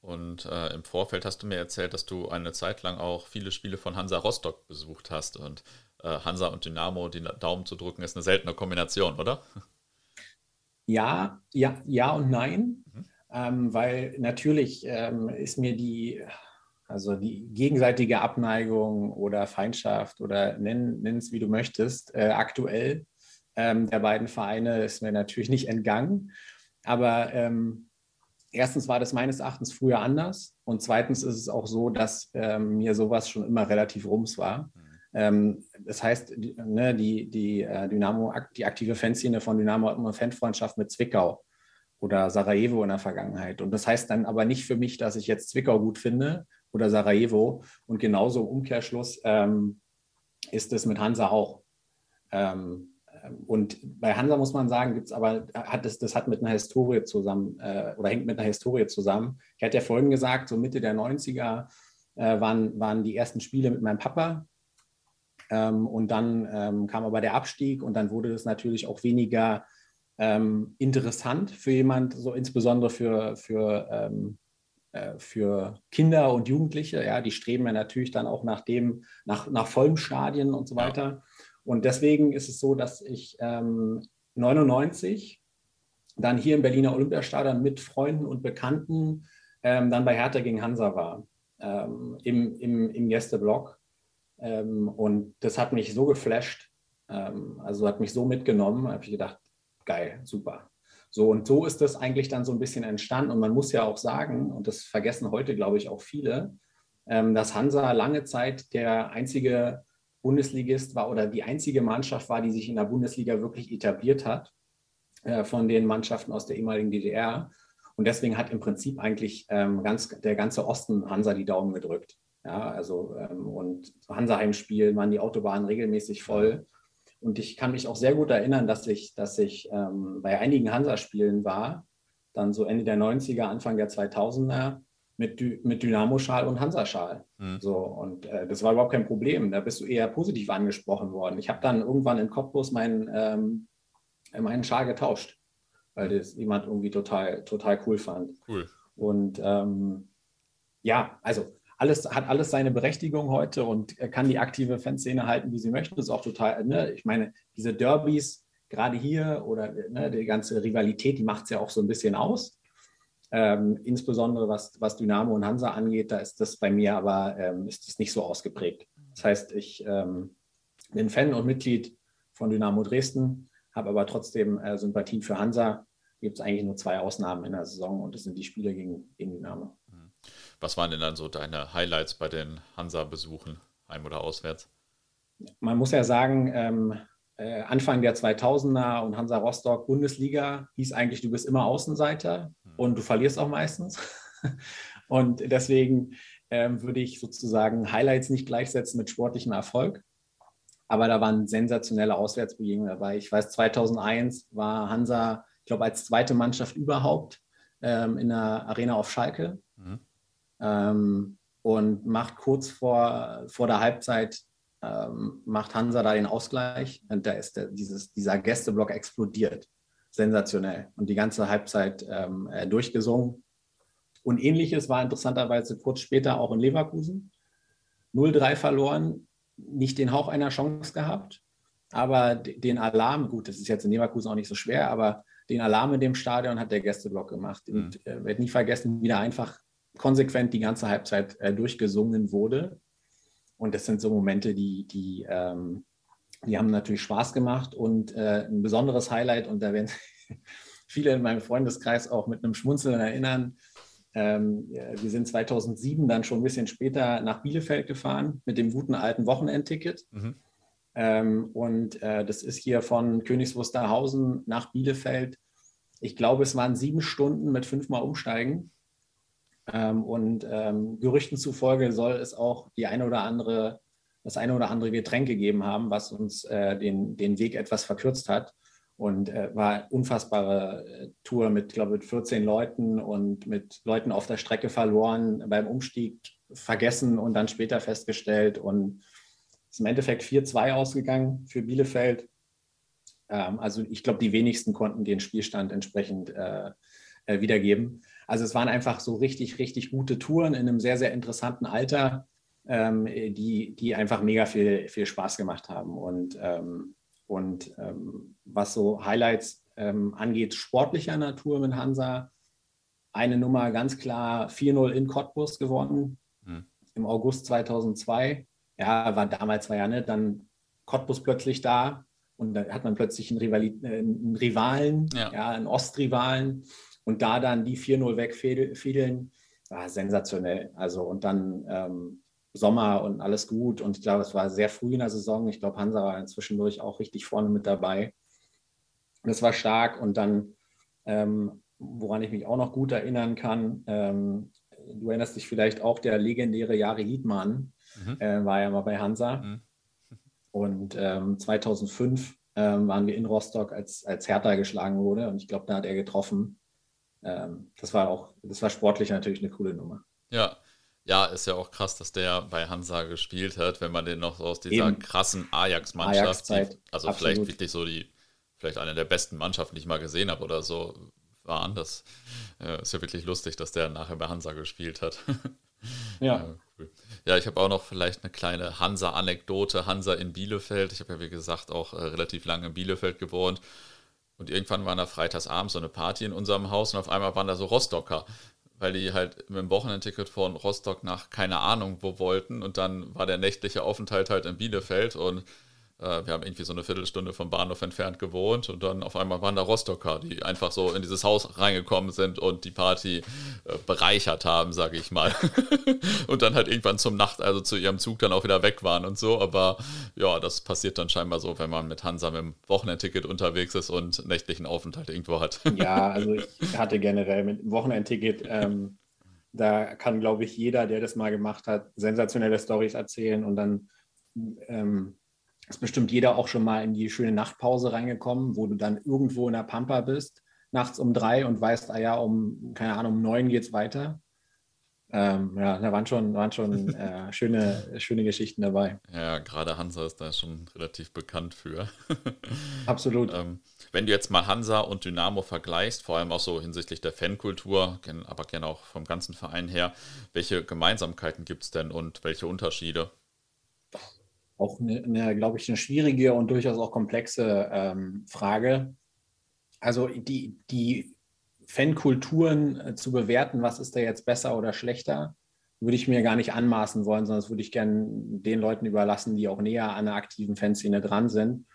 Und äh, im Vorfeld hast du mir erzählt, dass du eine Zeit lang auch viele Spiele von Hansa Rostock besucht hast. Und äh, Hansa und Dynamo, die Daumen zu drücken, ist eine seltene Kombination, oder? Ja, ja, ja und nein. Mhm. Ähm, weil natürlich ähm, ist mir die, also die gegenseitige Abneigung oder Feindschaft oder nenn, nenn es wie du möchtest, äh, aktuell ähm, der beiden Vereine ist mir natürlich nicht entgangen. Aber ähm, erstens war das meines Erachtens früher anders und zweitens ist es auch so, dass ähm, mir sowas schon immer relativ rums war. Mhm. Ähm, das heißt, die, ne, die, die äh, Dynamo, die aktive Fanszene von Dynamo hat immer Fanfreundschaft mit Zwickau oder Sarajevo in der Vergangenheit. Und das heißt dann aber nicht für mich, dass ich jetzt Zwickau gut finde oder Sarajevo. Und genauso im Umkehrschluss ähm, ist es mit Hansa auch. Ähm, und bei Hansa muss man sagen, gibt es aber, hat es, das hat mit einer Historie zusammen äh, oder hängt mit einer Historie zusammen. Ich hatte ja vorhin gesagt, so Mitte der 90er äh, waren, waren die ersten Spiele mit meinem Papa. Ähm, und dann ähm, kam aber der Abstieg und dann wurde es natürlich auch weniger ähm, interessant für jemand, so insbesondere für, für, ähm, äh, für Kinder und Jugendliche. Ja, die streben ja natürlich dann auch nach dem, nach, nach vollen Stadien und so weiter. Ja. Und deswegen ist es so, dass ich ähm, 99 dann hier im Berliner Olympiastadion mit Freunden und Bekannten ähm, dann bei Hertha gegen Hansa war, ähm, im, im, im Gästeblock. Ähm, und das hat mich so geflasht, ähm, also hat mich so mitgenommen, habe ich gedacht, geil, super. So, und so ist das eigentlich dann so ein bisschen entstanden. Und man muss ja auch sagen, und das vergessen heute, glaube ich, auch viele, ähm, dass Hansa lange Zeit der einzige Bundesligist war oder die einzige Mannschaft war, die sich in der Bundesliga wirklich etabliert hat äh, von den Mannschaften aus der ehemaligen DDR. Und deswegen hat im Prinzip eigentlich ähm, ganz, der ganze Osten Hansa die Daumen gedrückt. Ja, also ähm, und Hansa-Heimspiel waren die Autobahnen regelmäßig voll. Und ich kann mich auch sehr gut erinnern, dass ich, dass ich ähm, bei einigen Hansa-Spielen war, dann so Ende der 90er, Anfang der 2000er, mit, mit Dynamo-Schal und Hansa-Schal. Mhm. So, und äh, das war überhaupt kein Problem. Da bist du eher positiv angesprochen worden. Ich habe dann irgendwann in Cottbus meinen, ähm, meinen Schal getauscht, weil das jemand irgendwie total, total cool fand. Cool. Und ähm, ja, also alles hat alles seine Berechtigung heute und kann die aktive Fanszene halten, wie sie möchte. Das ist auch total, ne? ich meine, diese Derbys, gerade hier oder ne, die ganze Rivalität, die macht es ja auch so ein bisschen aus. Ähm, insbesondere was, was Dynamo und Hansa angeht, da ist das bei mir aber ähm, ist das nicht so ausgeprägt. Das heißt, ich ähm, bin Fan und Mitglied von Dynamo Dresden, habe aber trotzdem äh, Sympathien für Hansa. Gibt es eigentlich nur zwei Ausnahmen in der Saison und das sind die Spiele gegen, gegen Dynamo. Mhm. Was waren denn dann so deine Highlights bei den Hansa-Besuchen, heim oder auswärts? Man muss ja sagen, ähm, äh, Anfang der 2000er und Hansa Rostock Bundesliga hieß eigentlich, du bist immer Außenseiter. Und du verlierst auch meistens. und deswegen ähm, würde ich sozusagen Highlights nicht gleichsetzen mit sportlichem Erfolg. Aber da waren sensationelle Auswärtsbegegnungen dabei. Ich weiß, 2001 war Hansa, ich glaube, als zweite Mannschaft überhaupt ähm, in der Arena auf Schalke mhm. ähm, und macht kurz vor, vor der Halbzeit ähm, macht Hansa da den Ausgleich und da ist der, dieses, dieser Gästeblock explodiert. Sensationell. Und die ganze Halbzeit ähm, äh, durchgesungen. Und ähnliches war interessanterweise kurz später auch in Leverkusen. 0-3 verloren, nicht den Hauch einer Chance gehabt, aber den Alarm, gut, das ist jetzt in Leverkusen auch nicht so schwer, aber den Alarm in dem Stadion hat der Gästeblock gemacht. Mhm. Und äh, werde nie vergessen, wie da einfach konsequent die ganze Halbzeit äh, durchgesungen wurde. Und das sind so Momente, die, die, ähm, die haben natürlich Spaß gemacht und äh, ein besonderes Highlight. Und da werden viele in meinem Freundeskreis auch mit einem Schmunzeln erinnern. Ähm, wir sind 2007 dann schon ein bisschen später nach Bielefeld gefahren mit dem guten alten Wochenendticket. Mhm. Ähm, und äh, das ist hier von Königs Wusterhausen nach Bielefeld. Ich glaube, es waren sieben Stunden mit fünfmal Umsteigen. Ähm, und ähm, Gerüchten zufolge soll es auch die eine oder andere das eine oder andere Getränk gegeben haben, was uns äh, den, den Weg etwas verkürzt hat. Und äh, war unfassbare äh, Tour mit, glaube ich, 14 Leuten und mit Leuten auf der Strecke verloren, beim Umstieg vergessen und dann später festgestellt. Und ist im Endeffekt 4-2 ausgegangen für Bielefeld. Ähm, also ich glaube, die wenigsten konnten den Spielstand entsprechend äh, äh, wiedergeben. Also es waren einfach so richtig, richtig gute Touren in einem sehr, sehr interessanten Alter, ähm, die, die einfach mega viel, viel Spaß gemacht haben. Und ähm, und ähm, was so Highlights ähm, angeht, sportlicher Natur mit Hansa, eine Nummer ganz klar 4-0 in Cottbus gewonnen mhm. im August 2002. Ja, war damals war ja nicht, dann Cottbus plötzlich da und da hat man plötzlich einen, Rivali äh, einen Rivalen, ja. ja. einen Ostrivalen und da dann die 4-0 wegfädeln, war sensationell. Also und dann ähm, Sommer und alles gut. Und ich glaube, es war sehr früh in der Saison. Ich glaube, Hansa war zwischendurch auch richtig vorne mit dabei. Das war stark. Und dann, ähm, woran ich mich auch noch gut erinnern kann, ähm, du erinnerst dich vielleicht auch, der legendäre Jari Liedmann mhm. äh, war ja mal bei Hansa. Mhm. Und ähm, 2005 ähm, waren wir in Rostock, als, als Hertha geschlagen wurde. Und ich glaube, da hat er getroffen. Ähm, das war auch, das war sportlich natürlich eine coole Nummer. Ja, ja, ist ja auch krass, dass der bei Hansa gespielt hat, wenn man den noch aus dieser Eben. krassen Ajax-Mannschaft, Ajax also Absolut. vielleicht wirklich so die, vielleicht eine der besten Mannschaften, die ich mal gesehen habe oder so, waren. Das äh, ist ja wirklich lustig, dass der nachher bei Hansa gespielt hat. Ja. ja, cool. ja ich habe auch noch vielleicht eine kleine Hansa-Anekdote. Hansa in Bielefeld. Ich habe ja, wie gesagt, auch äh, relativ lange in Bielefeld gewohnt. Und irgendwann war da freitagsabends so eine Party in unserem Haus und auf einmal waren da so Rostocker weil die halt mit dem Wochenendticket von Rostock nach keine Ahnung wo wollten und dann war der nächtliche Aufenthalt halt in Bielefeld und wir haben irgendwie so eine Viertelstunde vom Bahnhof entfernt gewohnt und dann auf einmal waren da Rostocker, die einfach so in dieses Haus reingekommen sind und die Party äh, bereichert haben, sage ich mal. und dann halt irgendwann zum Nacht, also zu ihrem Zug dann auch wieder weg waren und so. Aber ja, das passiert dann scheinbar so, wenn man mit Hansa mit dem Wochenendticket unterwegs ist und nächtlichen Aufenthalt irgendwo hat. ja, also ich hatte generell mit dem Wochenendticket. Ähm, da kann, glaube ich, jeder, der das mal gemacht hat, sensationelle Stories erzählen und dann ähm, ist bestimmt jeder auch schon mal in die schöne Nachtpause reingekommen, wo du dann irgendwo in der Pampa bist, nachts um drei und weißt, ah ja, um, keine Ahnung, um neun geht es weiter. Ähm, ja, da waren schon, waren schon äh, schöne, schöne Geschichten dabei. Ja, gerade Hansa ist da schon relativ bekannt für. Absolut. ähm, wenn du jetzt mal Hansa und Dynamo vergleichst, vor allem auch so hinsichtlich der Fankultur, aber gerne auch vom ganzen Verein her, welche Gemeinsamkeiten gibt es denn und welche Unterschiede? Auch eine, eine glaube ich, eine schwierige und durchaus auch komplexe ähm, Frage. Also die, die Fankulturen äh, zu bewerten, was ist da jetzt besser oder schlechter, würde ich mir gar nicht anmaßen wollen, sondern das würde ich gerne den Leuten überlassen, die auch näher an der aktiven Fanszene dran sind.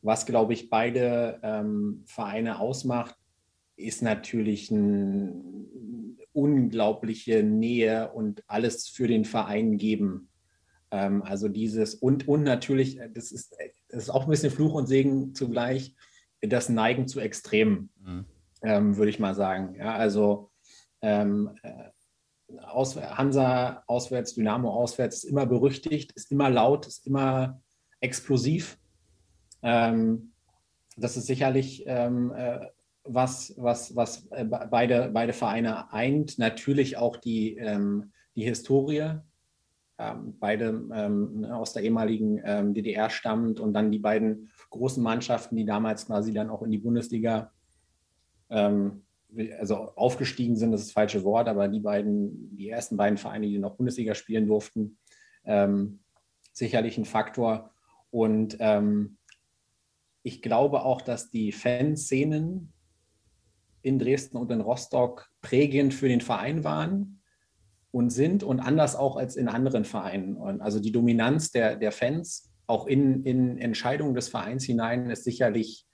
Was, glaube ich, beide ähm, Vereine ausmacht, ist natürlich eine unglaubliche Nähe und alles für den Verein geben. Ähm, also dieses und, und natürlich, äh, das ist, äh, das ist auch ein bisschen Fluch und Segen zugleich, das Neigen zu Extremen, mhm. ähm, würde ich mal sagen. Ja, also ähm, äh, aus, Hansa auswärts, Dynamo auswärts ist immer berüchtigt, ist immer laut, ist immer explosiv. Ähm, das ist sicherlich ähm, äh, was, was, was äh, beide, beide Vereine eint. Natürlich auch die, ähm, die Historie, beide ähm, aus der ehemaligen ähm, DDR stammend und dann die beiden großen Mannschaften, die damals quasi dann auch in die Bundesliga, ähm, also aufgestiegen sind, das ist das falsche Wort, aber die beiden, die ersten beiden Vereine, die noch Bundesliga spielen durften, ähm, sicherlich ein Faktor. Und ähm, ich glaube auch, dass die Fanszenen in Dresden und in Rostock prägend für den Verein waren und sind und anders auch als in anderen Vereinen. Und also die Dominanz der, der Fans auch in, in Entscheidungen des Vereins hinein ist sicherlich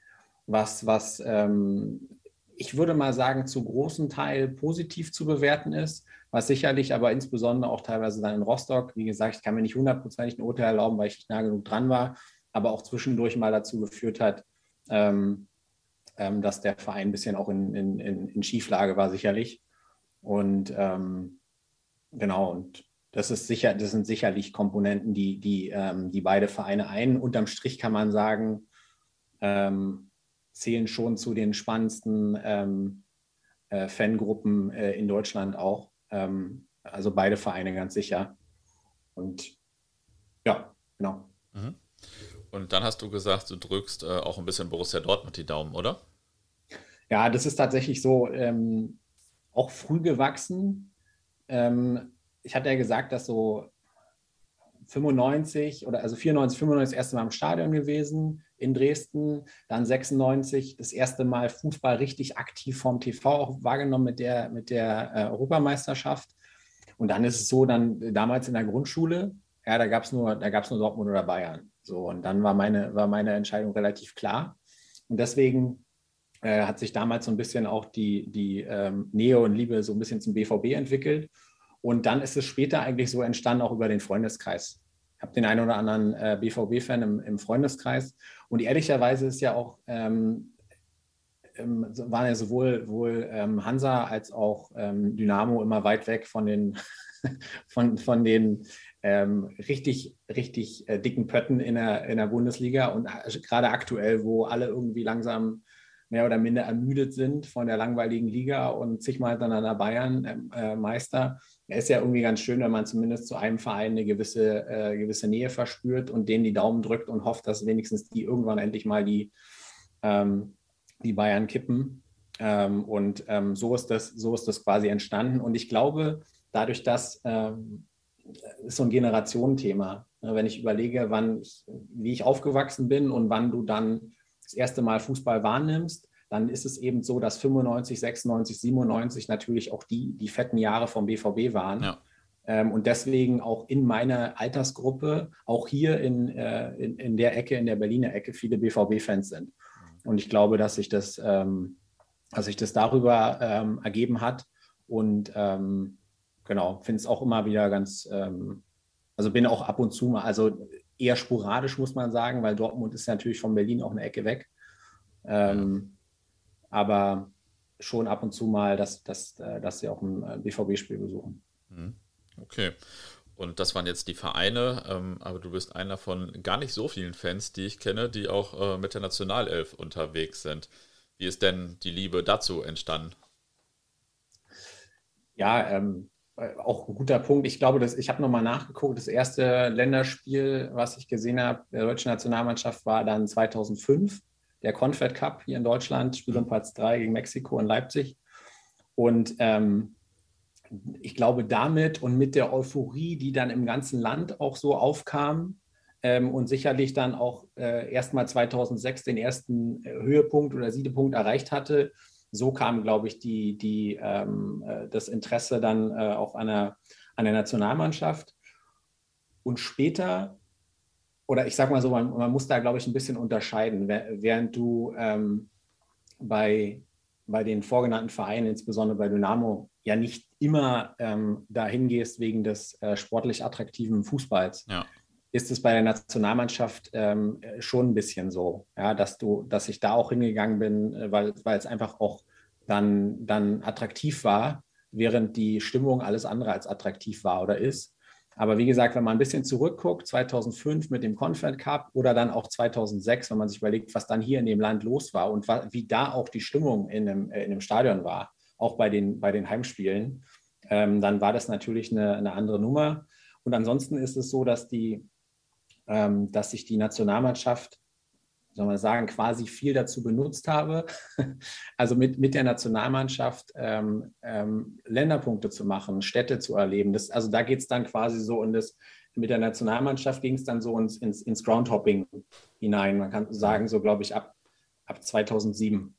was, was ähm, ich würde mal sagen, zu großem Teil positiv zu bewerten ist, was sicherlich aber insbesondere auch teilweise dann in Rostock, wie gesagt, ich kann mir nicht hundertprozentig ein Urteil erlauben, weil ich nicht nah genug dran war, aber auch zwischendurch mal dazu geführt hat, ähm, ähm, dass der Verein ein bisschen auch in, in, in Schieflage war, sicherlich. Und ähm, genau, und das ist sicher, das sind sicherlich Komponenten, die, die, ähm, die beide Vereine ein. Unterm Strich kann man sagen, ähm, zählen schon zu den spannendsten ähm, äh, Fangruppen äh, in Deutschland auch. Ähm, also beide Vereine ganz sicher. Und ja, genau. Mhm. Und dann hast du gesagt, du drückst äh, auch ein bisschen Borussia Dortmund die Daumen, oder? Ja, das ist tatsächlich so ähm, auch früh gewachsen. Ähm, ich hatte ja gesagt, dass so 95 oder also 94, 95 das erste Mal im Stadion gewesen in Dresden, dann 96 das erste Mal Fußball richtig aktiv vom TV auch wahrgenommen mit der, mit der äh, Europameisterschaft. Und dann ist es so, dann damals in der Grundschule, ja, da gab es nur, nur Dortmund oder Bayern. So, und dann war meine, war meine Entscheidung relativ klar. Und deswegen äh, hat sich damals so ein bisschen auch die, die ähm, Nähe und Liebe so ein bisschen zum BVB entwickelt. Und dann ist es später eigentlich so entstanden, auch über den Freundeskreis. Ich habe den einen oder anderen äh, BVB-Fan im, im, Freundeskreis. Und ehrlicherweise ist ja auch, ähm, ähm, waren ja sowohl wohl, ähm, Hansa als auch ähm, Dynamo immer weit weg von den, von, von den ähm, richtig, richtig äh, dicken Pötten in der, in der Bundesliga. Und äh, gerade aktuell, wo alle irgendwie langsam mehr oder minder ermüdet sind von der langweiligen Liga und zigmal hintereinander Bayern äh, Meister. Es ist ja irgendwie ganz schön, wenn man zumindest zu einem Verein eine gewisse, äh, gewisse Nähe verspürt und denen die Daumen drückt und hofft, dass wenigstens die irgendwann endlich mal die, ähm, die Bayern kippen. Ähm, und ähm, so, ist das, so ist das quasi entstanden. Und ich glaube, dadurch, dass ähm, ist so ein Generationenthema. Wenn ich überlege, wann ich, wie ich aufgewachsen bin und wann du dann das erste Mal Fußball wahrnimmst, dann ist es eben so, dass 95, 96, 97 natürlich auch die, die fetten Jahre vom BVB waren. Ja. Ähm, und deswegen auch in meiner Altersgruppe, auch hier in, äh, in, in, der Ecke, in der Berliner Ecke, viele BVB-Fans sind. Und ich glaube, dass sich das, ähm, dass sich das darüber ähm, ergeben hat. Und ähm, genau, finde es auch immer wieder ganz, ähm, also bin auch ab und zu mal, also eher sporadisch, muss man sagen, weil Dortmund ist natürlich von Berlin auch eine Ecke weg. Ähm, aber schon ab und zu mal, dass, dass, äh, dass sie auch ein BVB-Spiel besuchen. Mhm. Okay. Und das waren jetzt die Vereine, ähm, aber du bist einer von gar nicht so vielen Fans, die ich kenne, die auch äh, mit der Nationalelf unterwegs sind. Wie ist denn die Liebe dazu entstanden? Ja, ähm, äh, auch ein guter Punkt. Ich glaube, dass ich habe nochmal nachgeguckt. Das erste Länderspiel, was ich gesehen habe, der deutschen Nationalmannschaft war dann 2005, der Confed Cup hier in Deutschland, Spiel um Platz 3 gegen Mexiko in Leipzig. Und ähm, ich glaube, damit und mit der Euphorie, die dann im ganzen Land auch so aufkam ähm, und sicherlich dann auch äh, erstmal 2006 den ersten äh, Höhepunkt oder Siedepunkt erreicht hatte, so kam, glaube ich, die, die, ähm, äh, das Interesse dann äh, auch an der, an der Nationalmannschaft. Und später, oder ich sage mal so, man, man, muss da, glaube ich, ein bisschen unterscheiden. Während du ähm, bei, bei den vorgenannten Vereinen, insbesondere bei Dynamo, ja nicht immer ähm, dahin gehst wegen des äh, sportlich attraktiven Fußballs. Ja ist es bei der Nationalmannschaft ähm, schon ein bisschen so, ja, dass du, dass ich da auch hingegangen bin, äh, weil, weil es einfach auch dann, dann attraktiv war, während die Stimmung alles andere als attraktiv war oder ist. Aber wie gesagt, wenn man ein bisschen zurückguckt, 2005 mit dem Confed Cup oder dann auch 2006, wenn man sich überlegt, was dann hier in dem Land los war und wie da auch die Stimmung in dem, äh, in dem Stadion war, auch bei den, bei den Heimspielen, ähm, dann war das natürlich eine, eine andere Nummer. Und ansonsten ist es so, dass die, ähm, dass ich die Nationalmannschaft, soll man sagen, quasi viel dazu benutzt habe, also mit, mit der Nationalmannschaft ähm, ähm, Länderpunkte zu machen, Städte zu erleben. Das, also da geht es dann quasi so in das, mit der Nationalmannschaft ging es dann so ins, ins, ins Groundhopping hinein. Man kann sagen, so glaube ich, ab, ab 2007.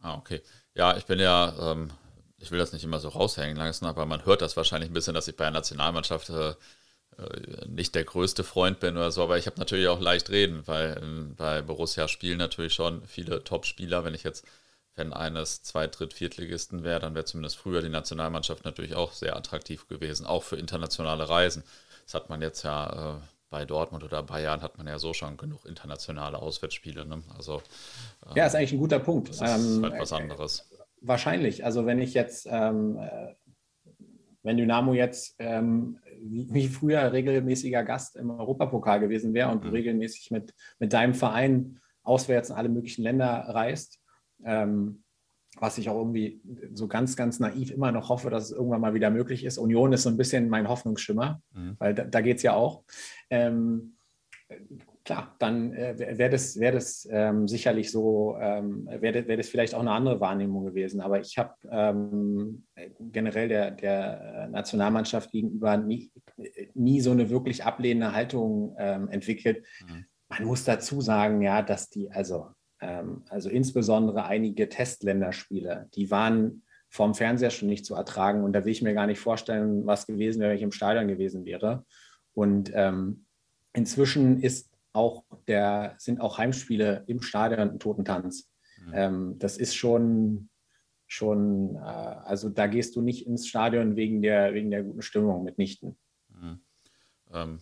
Ah, okay. Ja, ich bin ja, ähm, ich will das nicht immer so raushängen lassen, aber man hört das wahrscheinlich ein bisschen, dass ich bei der Nationalmannschaft äh, nicht der größte Freund bin oder so, aber ich habe natürlich auch leicht reden, weil ähm, bei Borussia spielen natürlich schon viele Top-Spieler. Wenn ich jetzt Fan eines Zweit-, Dritt-, Viertligisten wäre, dann wäre zumindest früher die Nationalmannschaft natürlich auch sehr attraktiv gewesen, auch für internationale Reisen. Das hat man jetzt ja äh, bei Dortmund oder Bayern hat man ja so schon genug internationale Auswärtsspiele. Ne? Also, ähm, ja, ist eigentlich ein guter Punkt. Das ist ähm, halt was anderes. Wahrscheinlich. Also wenn ich jetzt ähm, wenn Dynamo jetzt ähm, wie, früher regelmäßiger Gast im Europapokal gewesen wäre und du mhm. regelmäßig mit, mit deinem Verein auswärts in alle möglichen Länder reist, ähm, was ich auch irgendwie so ganz, ganz naiv immer noch hoffe, dass es irgendwann mal wieder möglich ist. Union ist so ein bisschen mein Hoffnungsschimmer, mhm. weil da, da geht es ja auch. Ähm, klar, dann äh, wäre das, wär das ähm, sicherlich so, ähm, wäre wär das vielleicht auch eine andere Wahrnehmung gewesen. Aber ich habe ähm, generell der, der Nationalmannschaft gegenüber nie, nie so eine wirklich ablehnende Haltung ähm, entwickelt. Mhm. Man muss dazu sagen, ja, dass die, also ähm, also insbesondere einige Testländerspiele, die waren vom Fernseher schon nicht zu ertragen. Und da will ich mir gar nicht vorstellen, was gewesen wäre, wenn ich im Stadion gewesen wäre. Und ähm, inzwischen ist auch der, sind auch Heimspiele im Stadion ein Totentanz. Mhm. Ähm, das ist schon, schon, äh, also da gehst du nicht ins Stadion wegen der, wegen der guten Stimmung mitnichten. Mhm. Ähm,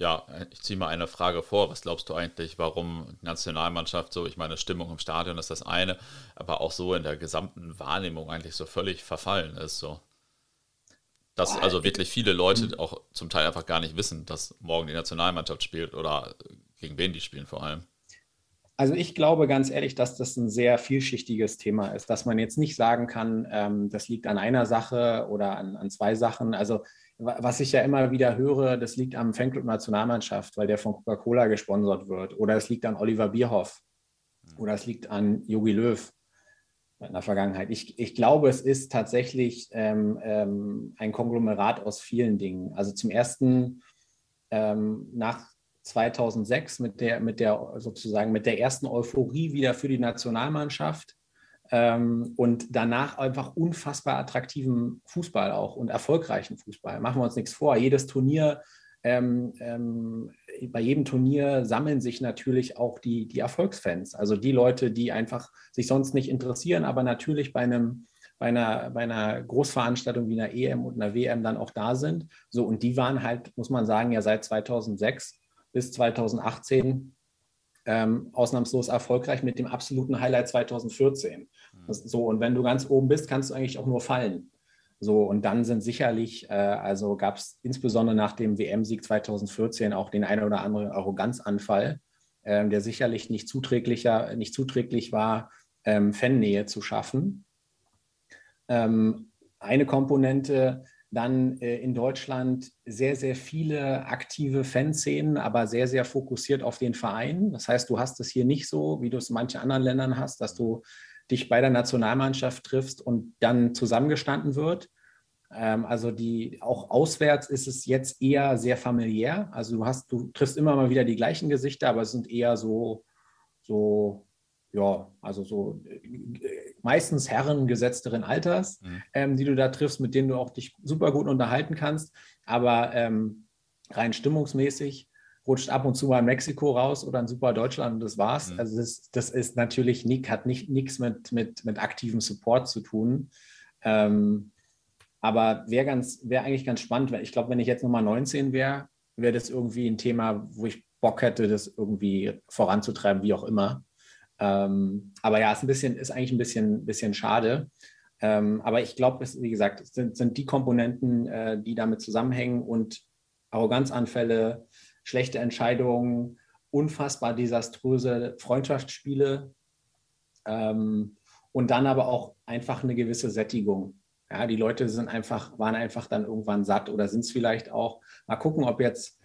ja, ich ziehe mal eine Frage vor. Was glaubst du eigentlich, warum die Nationalmannschaft so, ich meine, Stimmung im Stadion ist das eine, aber auch so in der gesamten Wahrnehmung eigentlich so völlig verfallen ist? So. Dass also wirklich viele Leute hm. auch zum Teil einfach gar nicht wissen, dass morgen die Nationalmannschaft spielt oder gegen wen die spielen vor allem. Also ich glaube ganz ehrlich, dass das ein sehr vielschichtiges Thema ist, dass man jetzt nicht sagen kann, ähm, das liegt an einer Sache oder an, an zwei Sachen. Also was ich ja immer wieder höre, das liegt am Fanclub Nationalmannschaft, weil der von Coca-Cola gesponsert wird. Oder es liegt an Oliver Bierhoff. Oder es liegt an Jogi Löw in der Vergangenheit. Ich, ich glaube, es ist tatsächlich ähm, ähm, ein Konglomerat aus vielen Dingen. Also zum ersten ähm, nach 2006 mit der, mit der sozusagen mit der ersten Euphorie wieder für die Nationalmannschaft ähm, und danach einfach unfassbar attraktiven Fußball auch und erfolgreichen Fußball. Machen wir uns nichts vor. Jedes Turnier, ähm, ähm, bei jedem Turnier sammeln sich natürlich auch die, die Erfolgsfans, also die Leute, die einfach sich sonst nicht interessieren, aber natürlich bei einem bei einer, bei einer Großveranstaltung wie einer EM und einer WM dann auch da sind. So, und die waren halt, muss man sagen, ja seit 2006 bis 2018 ähm, ausnahmslos erfolgreich mit dem absoluten Highlight 2014. Mhm. so, und wenn du ganz oben bist, kannst du eigentlich auch nur fallen. So, und dann sind sicherlich, äh, also gab es insbesondere nach dem WM-Sieg 2014 auch den einen oder anderen Arroganzanfall, äh, der sicherlich nicht zuträglicher, nicht zuträglich war, ähm, Fannähe zu schaffen. Ähm, eine Komponente, dann äh, in Deutschland sehr, sehr viele aktive Fanszenen, aber sehr, sehr fokussiert auf den Verein. Das heißt, du hast es hier nicht so, wie du es in manchen anderen Ländern hast, dass du dich bei der Nationalmannschaft triffst und dann zusammengestanden wird. Ähm, also die auch auswärts ist es jetzt eher sehr familiär. Also du hast, du triffst immer mal wieder die gleichen Gesichter, aber es sind eher so, so ja, also so äh, meistens Herren gesetzteren Alters, mhm. ähm, die du da triffst, mit denen du auch dich super gut unterhalten kannst. Aber ähm, rein stimmungsmäßig rutscht ab und zu mal Mexiko raus oder ein super Deutschland und das war's. Mhm. Also das, das ist natürlich nicht, hat nicht nichts mit, mit, mit aktivem Support zu tun. Ähm, aber wäre ganz, wäre eigentlich ganz spannend, weil ich glaube, wenn ich jetzt Nummer 19 wäre, wäre das irgendwie ein Thema, wo ich Bock hätte, das irgendwie voranzutreiben, wie auch immer. Ähm, aber ja, ist ein bisschen, ist eigentlich ein bisschen, bisschen schade. Ähm, aber ich glaube, wie gesagt, es sind, sind die Komponenten, äh, die damit zusammenhängen und Arroganzanfälle, schlechte Entscheidungen, unfassbar desaströse Freundschaftsspiele ähm, und dann aber auch einfach eine gewisse Sättigung. Ja, die Leute sind einfach, waren einfach dann irgendwann satt oder sind es vielleicht auch. Mal gucken, ob jetzt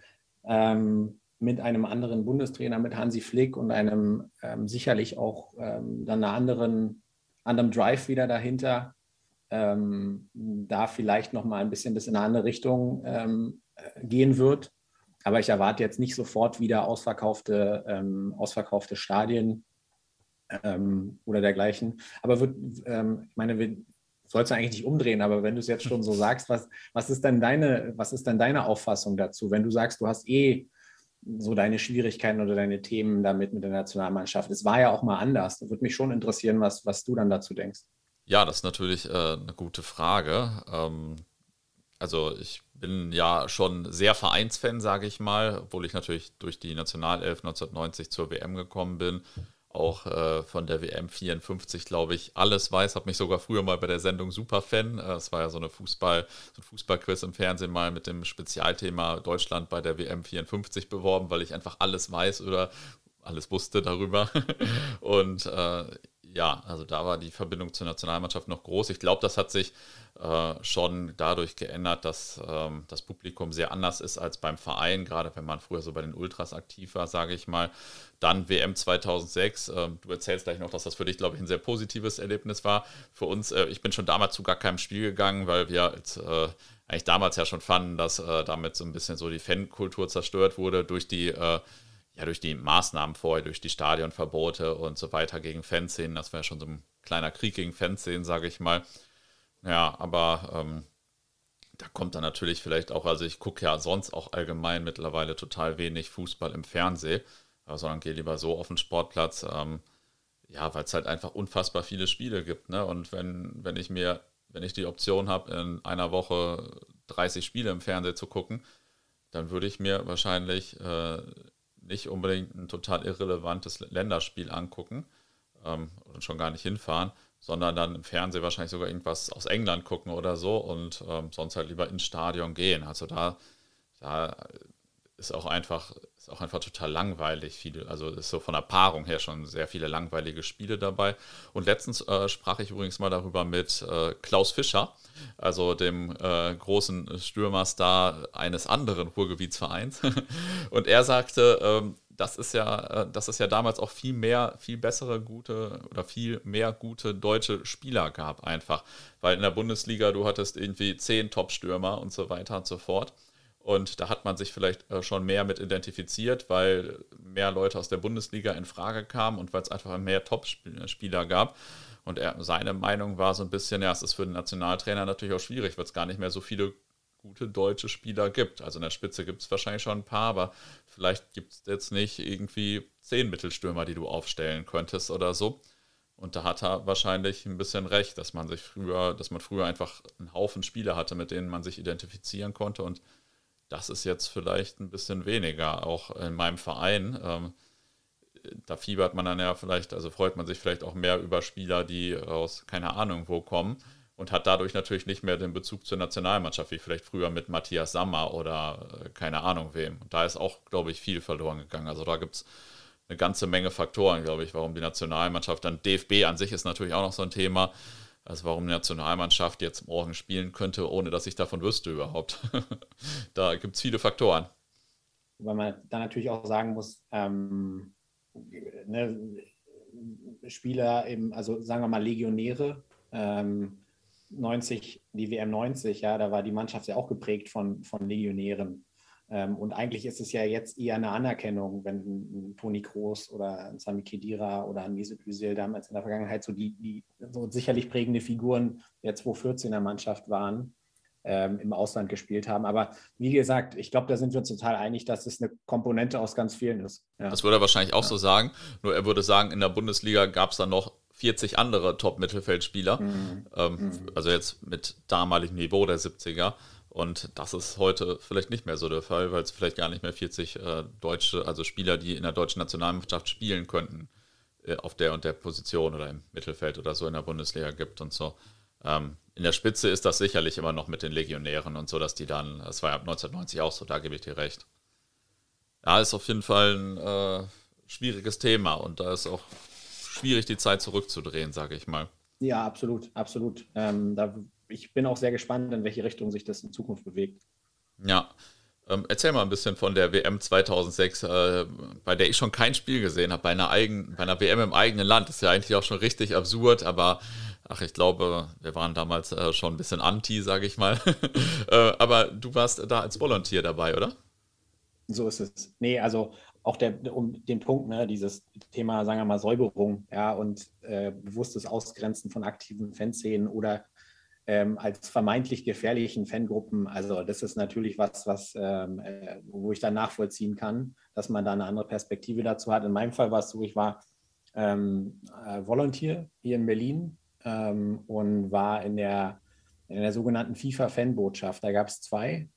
ähm, mit einem anderen Bundestrainer, mit Hansi Flick und einem ähm, sicherlich auch ähm, dann einer anderen, anderem Drive wieder dahinter, ähm, da vielleicht nochmal ein bisschen bis in eine andere Richtung ähm, äh, gehen wird. Aber ich erwarte jetzt nicht sofort wieder ausverkaufte, ähm, ausverkaufte Stadien ähm, oder dergleichen. Aber wird, ich meine, wir, sollst du eigentlich nicht umdrehen, aber wenn du es jetzt schon so sagst, was, was, ist denn deine, was ist denn deine Auffassung dazu? Wenn du sagst, du hast eh so deine Schwierigkeiten oder deine Themen damit mit der Nationalmannschaft. Es war ja auch mal anders. Da würde mich schon interessieren, was, was du dann dazu denkst. Ja, das ist natürlich äh, eine gute Frage. Ähm, also ich bin ja schon sehr Vereinsfan, sage ich mal, obwohl ich natürlich durch die Nationalelf 1990 zur WM gekommen bin. Auch äh, von der WM 54, glaube ich, alles weiß. Habe mich sogar früher mal bei der Sendung Superfan, äh, das war ja so eine Fußball, so ein Fußballquiz im Fernsehen mal mit dem Spezialthema Deutschland bei der WM 54 beworben, weil ich einfach alles weiß oder alles wusste darüber. Und äh, ja, also da war die Verbindung zur Nationalmannschaft noch groß. Ich glaube, das hat sich äh, schon dadurch geändert, dass ähm, das Publikum sehr anders ist als beim Verein, gerade wenn man früher so bei den Ultras aktiv war, sage ich mal. Dann WM 2006. Äh, du erzählst gleich noch, dass das für dich, glaube ich, ein sehr positives Erlebnis war. Für uns, äh, ich bin schon damals zu gar keinem Spiel gegangen, weil wir als, äh, eigentlich damals ja schon fanden, dass äh, damit so ein bisschen so die Fankultur zerstört wurde durch die äh, ja, durch die Maßnahmen vorher, durch die Stadionverbote und so weiter gegen Fanszenen, das wäre schon so ein kleiner Krieg gegen Fanszenen, sage ich mal. Ja, aber ähm, da kommt dann natürlich vielleicht auch, also ich gucke ja sonst auch allgemein mittlerweile total wenig Fußball im Fernsehen, sondern gehe lieber so auf den Sportplatz. Ähm, ja, weil es halt einfach unfassbar viele Spiele gibt. Ne? Und wenn, wenn ich mir, wenn ich die Option habe, in einer Woche 30 Spiele im Fernsehen zu gucken, dann würde ich mir wahrscheinlich äh, nicht unbedingt ein total irrelevantes Länderspiel angucken ähm, und schon gar nicht hinfahren, sondern dann im Fernsehen wahrscheinlich sogar irgendwas aus England gucken oder so und ähm, sonst halt lieber ins Stadion gehen. Also da, da ist auch einfach, ist auch einfach total langweilig. Viele, also ist so von der Paarung her schon sehr viele langweilige Spiele dabei. Und letztens äh, sprach ich übrigens mal darüber mit äh, Klaus Fischer, also dem äh, großen Stürmerstar eines anderen Ruhrgebietsvereins. Und er sagte, ähm, das ist ja, äh, dass es ja damals auch viel mehr, viel bessere gute oder viel mehr gute deutsche Spieler gab, einfach. Weil in der Bundesliga du hattest irgendwie zehn Top-Stürmer und so weiter und so fort. Und da hat man sich vielleicht äh, schon mehr mit identifiziert, weil mehr Leute aus der Bundesliga in Frage kamen und weil es einfach mehr Top-Spieler gab. Und er, seine Meinung war so ein bisschen, ja, es ist für den Nationaltrainer natürlich auch schwierig, weil es gar nicht mehr so viele gute deutsche Spieler gibt. Also in der Spitze gibt es wahrscheinlich schon ein paar, aber vielleicht gibt es jetzt nicht irgendwie zehn Mittelstürmer, die du aufstellen könntest oder so. Und da hat er wahrscheinlich ein bisschen recht, dass man sich früher, dass man früher einfach einen Haufen Spieler hatte, mit denen man sich identifizieren konnte und das ist jetzt vielleicht ein bisschen weniger, auch in meinem Verein. Ähm, da fiebert man dann ja vielleicht, also freut man sich vielleicht auch mehr über Spieler, die aus keine Ahnung wo kommen und hat dadurch natürlich nicht mehr den Bezug zur Nationalmannschaft, wie vielleicht früher mit Matthias Sammer oder äh, keine Ahnung wem. Und da ist auch, glaube ich, viel verloren gegangen. Also da gibt es eine ganze Menge Faktoren, glaube ich, warum die Nationalmannschaft, dann DFB an sich ist natürlich auch noch so ein Thema, also warum die Nationalmannschaft jetzt morgen spielen könnte, ohne dass ich davon wüsste überhaupt. da gibt es viele Faktoren. Weil man dann natürlich auch sagen muss, ähm, ne, Spieler eben, also sagen wir mal Legionäre, ähm, 90, die WM 90, ja, da war die Mannschaft ja auch geprägt von, von Legionären. Ähm, und eigentlich ist es ja jetzt eher eine Anerkennung, wenn ein, Toni Kroos oder ein Sami Khedira oder ein Mesut Özil damals in der Vergangenheit so die, die so sicherlich prägende Figuren der 214 er Mannschaft waren, ähm, im Ausland gespielt haben. Aber wie gesagt, ich glaube, da sind wir uns total einig, dass es eine Komponente aus ganz vielen ist. Ja. Das würde er wahrscheinlich auch ja. so sagen. Nur er würde sagen, in der Bundesliga gab es dann noch 40 andere Top-Mittelfeldspieler. Mhm. Ähm, mhm. Also jetzt mit damaligem Niveau der 70er. Und das ist heute vielleicht nicht mehr so der Fall, weil es vielleicht gar nicht mehr 40 äh, deutsche, also Spieler, die in der deutschen Nationalmannschaft spielen könnten, äh, auf der und der Position oder im Mittelfeld oder so in der Bundesliga gibt und so. Ähm, in der Spitze ist das sicherlich immer noch mit den Legionären und so, dass die dann, das war ja ab 1990 auch so, da gebe ich dir recht. Ja, ist auf jeden Fall ein äh, schwieriges Thema und da ist auch schwierig, die Zeit zurückzudrehen, sage ich mal. Ja, absolut, absolut. Ähm, da ich bin auch sehr gespannt, in welche Richtung sich das in Zukunft bewegt. Ja. Ähm, erzähl mal ein bisschen von der WM 2006, äh, bei der ich schon kein Spiel gesehen habe, bei einer, eigen, bei einer WM im eigenen Land. Das ist ja eigentlich auch schon richtig absurd, aber ach, ich glaube, wir waren damals äh, schon ein bisschen anti, sage ich mal. äh, aber du warst da als Volunteer dabei, oder? So ist es. Nee, also auch der, um den Punkt, ne, dieses Thema, sagen wir mal, Säuberung, ja, und äh, bewusstes Ausgrenzen von aktiven Fanszenen oder ähm, als vermeintlich gefährlichen Fangruppen. Also das ist natürlich was, was ähm, äh, wo ich dann nachvollziehen kann, dass man da eine andere Perspektive dazu hat. In meinem Fall war es so, ich war ähm, äh, Volunteer hier in Berlin ähm, und war in der, in der sogenannten FIFA-Fanbotschaft. Da gab es zwei.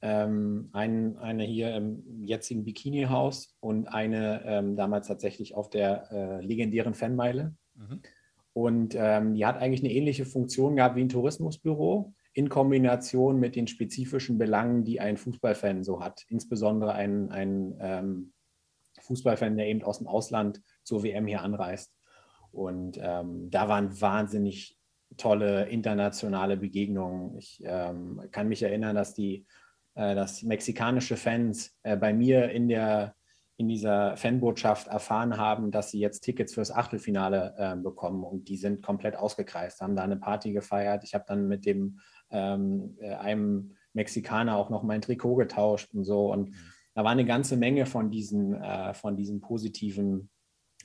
ähm, ein, eine hier im jetzigen Bikini-Haus und eine damals tatsächlich auf der äh, legendären Fanmeile. Mhm. Und ähm, die hat eigentlich eine ähnliche Funktion gehabt wie ein Tourismusbüro in Kombination mit den spezifischen Belangen, die ein Fußballfan so hat. Insbesondere ein, ein ähm, Fußballfan, der eben aus dem Ausland zur WM hier anreist. Und ähm, da waren wahnsinnig tolle internationale Begegnungen. Ich ähm, kann mich erinnern, dass die äh, dass mexikanische Fans äh, bei mir in der in dieser Fanbotschaft erfahren haben, dass sie jetzt Tickets fürs Achtelfinale äh, bekommen und die sind komplett ausgekreist, haben da eine Party gefeiert. Ich habe dann mit dem ähm, äh, einem Mexikaner auch noch mein Trikot getauscht und so und da war eine ganze Menge von diesen, äh, von diesen positiven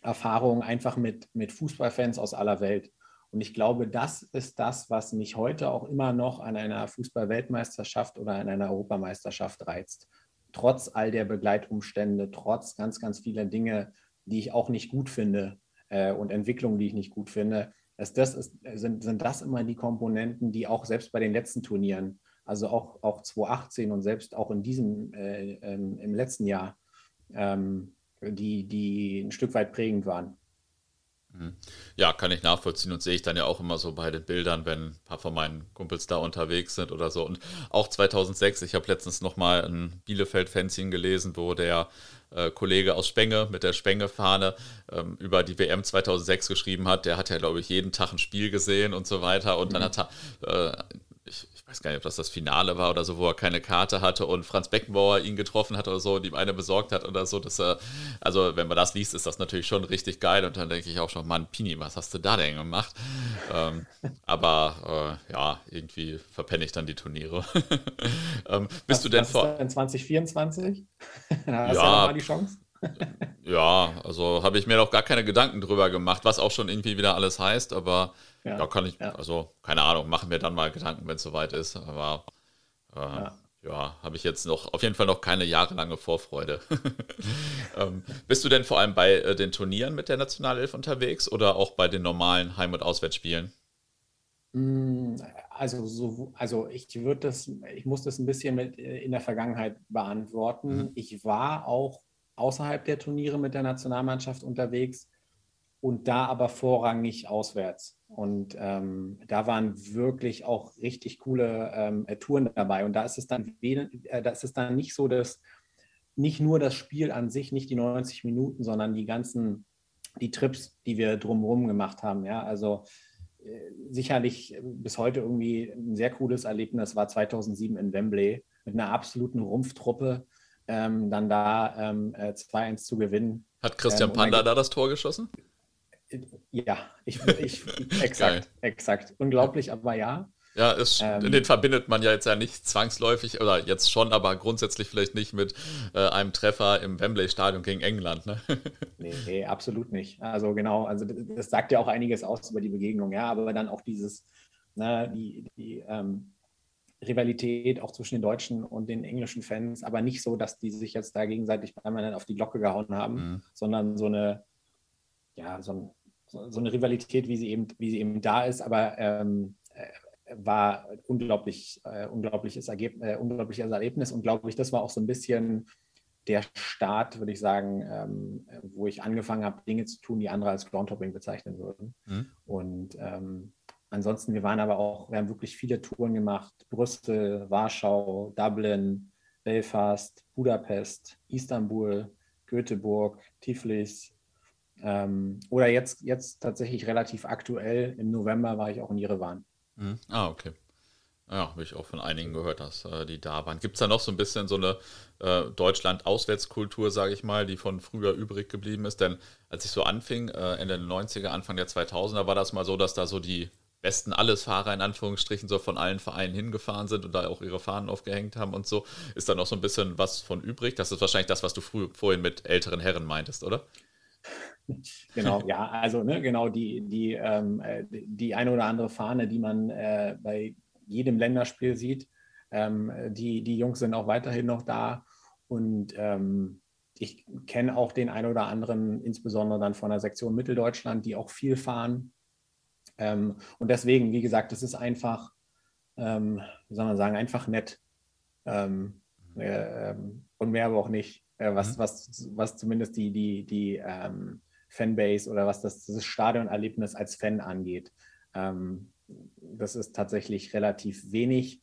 Erfahrungen einfach mit, mit Fußballfans aus aller Welt. Und ich glaube, das ist das, was mich heute auch immer noch an einer Fußball-Weltmeisterschaft oder an einer Europameisterschaft reizt. Trotz all der Begleitumstände, trotz ganz, ganz vieler Dinge, die ich auch nicht gut finde äh, und Entwicklungen, die ich nicht gut finde, dass das ist, sind, sind das immer die Komponenten, die auch selbst bei den letzten Turnieren, also auch, auch 2018 und selbst auch in diesem, äh, ähm, im letzten Jahr, ähm, die, die ein Stück weit prägend waren. Mhm. Ja, kann ich nachvollziehen und sehe ich dann ja auch immer so bei den Bildern, wenn ein paar von meinen Kumpels da unterwegs sind oder so. Und auch 2006, ich habe letztens nochmal ein Bielefeld-Fanzine gelesen, wo der äh, Kollege aus Spenge mit der Spenge-Fahne ähm, über die WM 2006 geschrieben hat. Der hat ja, glaube ich, jeden Tag ein Spiel gesehen und so weiter. Und mhm. dann hat er äh, weiß gar nicht, ob das das Finale war oder so, wo er keine Karte hatte und Franz Beckenbauer ihn getroffen hat oder so und ihm eine besorgt hat oder so. Dass er, also, wenn man das liest, ist das natürlich schon richtig geil und dann denke ich auch schon, Mann, Pini, was hast du da denn gemacht? ähm, aber äh, ja, irgendwie verpenne ich dann die Turniere. ähm, bist was, du denn vor. In 2024? da hast ja, ja nochmal die Chance. ja, also habe ich mir noch gar keine Gedanken drüber gemacht, was auch schon irgendwie wieder alles heißt, aber ja, da kann ich, ja. also keine Ahnung, machen wir dann mal Gedanken, wenn es soweit ist. Aber äh, ja, ja habe ich jetzt noch auf jeden Fall noch keine jahrelange Vorfreude. ähm, bist du denn vor allem bei äh, den Turnieren mit der Nationalelf unterwegs oder auch bei den normalen Heim- und Auswärtsspielen? Mm, also, so, also ich würde das, ich muss das ein bisschen mit äh, in der Vergangenheit beantworten. Mhm. Ich war auch außerhalb der Turniere mit der Nationalmannschaft unterwegs und da aber vorrangig auswärts. Und ähm, da waren wirklich auch richtig coole ähm, Touren dabei. Und da ist es dann, äh, da ist es dann nicht so, dass nicht nur das Spiel an sich, nicht die 90 Minuten, sondern die ganzen, die Trips, die wir drumherum gemacht haben. Ja, also äh, sicherlich bis heute irgendwie ein sehr cooles Erlebnis war 2007 in Wembley mit einer absoluten Rumpftruppe ähm, dann da ähm, 2-1 äh, zu gewinnen. Hat Christian ähm, Panda da das Tor geschossen? Ja, ich, ich exakt, exakt. Unglaublich, aber ja. Ja, ist, ähm, den verbindet man ja jetzt ja nicht zwangsläufig, oder jetzt schon, aber grundsätzlich vielleicht nicht mit äh, einem Treffer im Wembley-Stadion gegen England. Ne? nee, nee, absolut nicht. Also genau, also das sagt ja auch einiges aus über die Begegnung, ja, aber dann auch dieses, ne, die, die ähm, Rivalität auch zwischen den deutschen und den englischen Fans, aber nicht so, dass die sich jetzt da gegenseitig permanent auf die Glocke gehauen haben, mhm. sondern so eine, ja, so ein so eine Rivalität, wie sie eben, wie sie eben da ist, aber ähm, äh, war unglaublich, äh, unglaubliches, Ergeb äh, unglaubliches Erlebnis und glaube ich, das war auch so ein bisschen der Start, würde ich sagen, ähm, wo ich angefangen habe, Dinge zu tun, die andere als Groundhopping bezeichnen würden. Mhm. Und ähm, ansonsten, wir waren aber auch, wir haben wirklich viele Touren gemacht, Brüssel, Warschau, Dublin, Belfast, Budapest, Istanbul, Göteborg, Tiflis, ähm, oder jetzt, jetzt tatsächlich relativ aktuell, im November war ich auch in Jerewan. Mhm. Ah, okay. Ja, habe ich auch von einigen gehört, dass äh, die da waren. Gibt es da noch so ein bisschen so eine äh, Deutschland-Auswärtskultur, sage ich mal, die von früher übrig geblieben ist? Denn als ich so anfing, äh, Ende der 90er, Anfang der 2000er, war das mal so, dass da so die besten Allesfahrer in Anführungsstrichen so von allen Vereinen hingefahren sind und da auch ihre Fahnen aufgehängt haben und so. Ist da noch so ein bisschen was von übrig? Das ist wahrscheinlich das, was du früh, vorhin mit älteren Herren meintest, oder? genau, ja, also ne, genau die, die, ähm, äh, die eine oder andere Fahne, die man äh, bei jedem Länderspiel sieht. Ähm, die, die Jungs sind auch weiterhin noch da und ähm, ich kenne auch den einen oder anderen, insbesondere dann von der Sektion Mitteldeutschland, die auch viel fahren. Ähm, und deswegen, wie gesagt, es ist einfach, ähm, wie soll man sagen, einfach nett, ähm, Äh, ähm, und mehr aber auch nicht, äh, was, mhm. was, was zumindest die, die, die ähm, Fanbase oder was das, das Stadionerlebnis als Fan angeht. Ähm, das ist tatsächlich relativ wenig.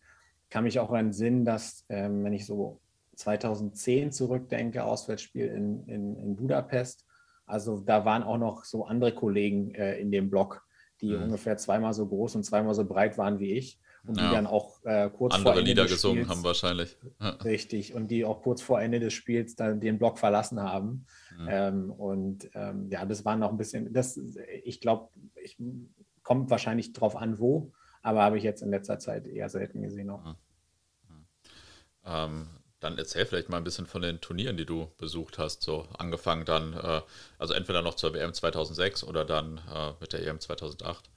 Kann mich auch entsinnen, dass, ähm, wenn ich so 2010 zurückdenke, Auswärtsspiel in, in, in Budapest, also da waren auch noch so andere Kollegen äh, in dem Block, die mhm. ungefähr zweimal so groß und zweimal so breit waren wie ich und ja. die dann auch äh, kurz Andere vor Ende Lieder gesungen Spiels, haben wahrscheinlich. Ja. Richtig, und die auch kurz vor Ende des Spiels dann den Block verlassen haben. Mhm. Ähm, und ähm, ja, das war noch ein bisschen, das, ich glaube, ich kommt wahrscheinlich drauf an, wo, aber habe ich jetzt in letzter Zeit eher selten gesehen noch. Mhm. mhm. Ähm, dann erzähl vielleicht mal ein bisschen von den Turnieren, die du besucht hast. So angefangen dann, äh, also entweder noch zur WM 2006 oder dann äh, mit der EM 2008.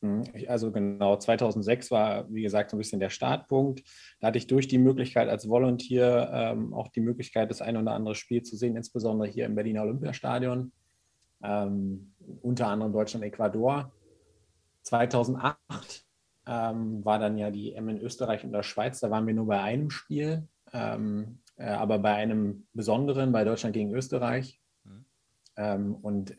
Mhm. Also genau, 2006 war, wie gesagt, so ein bisschen der Startpunkt. Da hatte ich durch die Möglichkeit als Volunteer ähm, auch die Möglichkeit, das ein oder andere Spiel zu sehen, insbesondere hier im Berliner Olympiastadion, ähm, unter anderem Deutschland, Ecuador. 2008 ähm, war dann ja die M in Österreich und der Schweiz. Da waren wir nur bei einem Spiel, ähm, äh, aber bei einem besonderen, bei Deutschland gegen Österreich. Ähm, und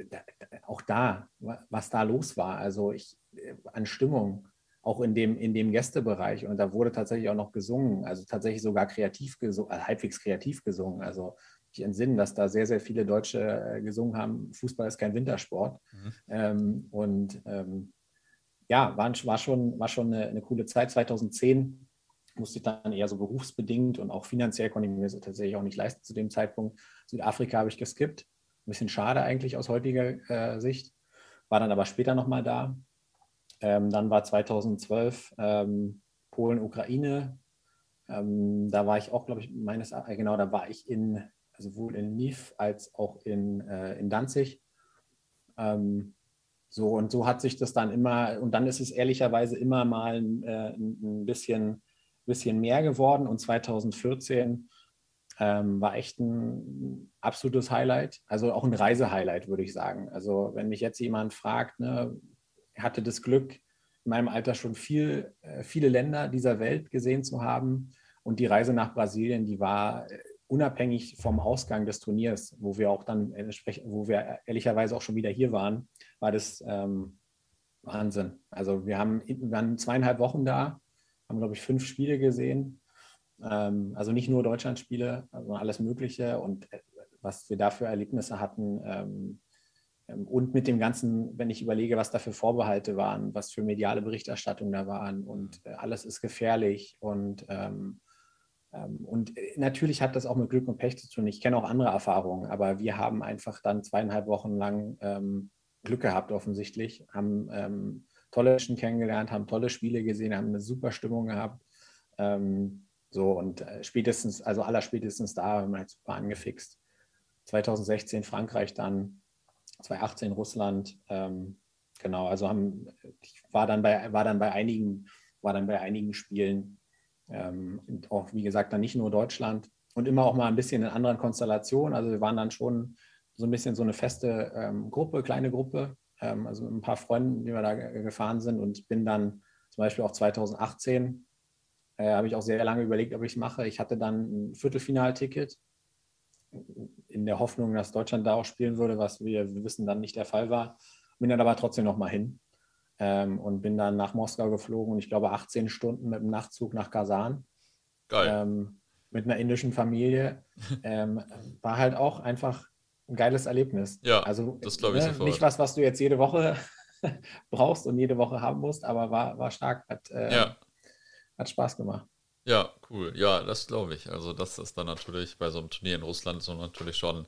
auch da, was da los war, also ich äh, an Stimmung, auch in dem, in dem Gästebereich. Und da wurde tatsächlich auch noch gesungen, also tatsächlich sogar kreativ gesungen, also halbwegs kreativ gesungen. Also ich entsinne, dass da sehr, sehr viele Deutsche äh, gesungen haben, Fußball ist kein Wintersport. Mhm. Ähm, und ähm, ja, war, war, schon, war schon eine, eine, coole Zeit. 2010 musste ich dann eher so berufsbedingt und auch finanziell konnte ich mir das tatsächlich auch nicht leisten zu dem Zeitpunkt. Südafrika habe ich geskippt ein bisschen schade eigentlich aus heutiger äh, Sicht. War dann aber später nochmal da. Ähm, dann war 2012 ähm, Polen, Ukraine. Ähm, da war ich auch, glaube ich, meines äh, genau, da war ich in, also sowohl in Niv als auch in, äh, in Danzig. Ähm, so und so hat sich das dann immer, und dann ist es ehrlicherweise immer mal äh, ein bisschen, bisschen mehr geworden. Und 2014 ähm, war echt ein absolutes Highlight, also auch ein Reisehighlight, würde ich sagen. Also wenn mich jetzt jemand fragt, ne, hatte das Glück, in meinem Alter schon viel, äh, viele Länder dieser Welt gesehen zu haben. Und die Reise nach Brasilien, die war äh, unabhängig vom Ausgang des Turniers, wo wir auch dann entsprechend, wo wir ehrlicherweise auch schon wieder hier waren, war das ähm, Wahnsinn. Also wir haben, wir waren zweieinhalb Wochen da, haben, glaube ich, fünf Spiele gesehen ähm, also nicht nur Deutschlandspiele, sondern alles Mögliche und äh, was wir da für Erlebnisse hatten. Ähm, ähm, und mit dem Ganzen, wenn ich überlege, was da für Vorbehalte waren, was für mediale Berichterstattung da waren und äh, alles ist gefährlich und ähm, ähm, und äh, natürlich hat das auch mit Glück und Pech zu tun. Ich kenne auch andere Erfahrungen, aber wir haben einfach dann zweieinhalb Wochen lang ähm, Glück gehabt, offensichtlich, haben ähm, tolle Menschen kennengelernt, haben tolle Spiele gesehen, haben eine super Stimmung gehabt. Ähm, so, und äh, spätestens, also aller spätestens da haben wir halt super angefixt. 2016 Frankreich dann, 2018 Russland, ähm, genau, also haben, ich war dann bei, war dann bei einigen, war dann bei einigen Spielen, ähm, auch wie gesagt, dann nicht nur Deutschland und immer auch mal ein bisschen in anderen Konstellationen. Also wir waren dann schon so ein bisschen so eine feste ähm, Gruppe, kleine Gruppe, ähm, also ein paar Freunden, die wir da gefahren sind und bin dann zum Beispiel auch 2018 äh, habe ich auch sehr lange überlegt, ob ich es mache. Ich hatte dann ein Viertelfinalticket in der Hoffnung, dass Deutschland da auch spielen würde, was wir, wir wissen dann nicht der Fall war. Bin dann aber trotzdem noch mal hin ähm, und bin dann nach Moskau geflogen und ich glaube 18 Stunden mit dem Nachtzug nach Kasan. Geil. Ähm, mit einer indischen Familie. ähm, war halt auch einfach ein geiles Erlebnis. Ja, also das glaube ich ne, sofort. Nicht was, was du jetzt jede Woche brauchst und jede Woche haben musst, aber war, war stark. Hat, äh, ja hat Spaß gemacht. Ja, cool. Ja, das glaube ich. Also das ist dann natürlich bei so einem Turnier in Russland so natürlich schon,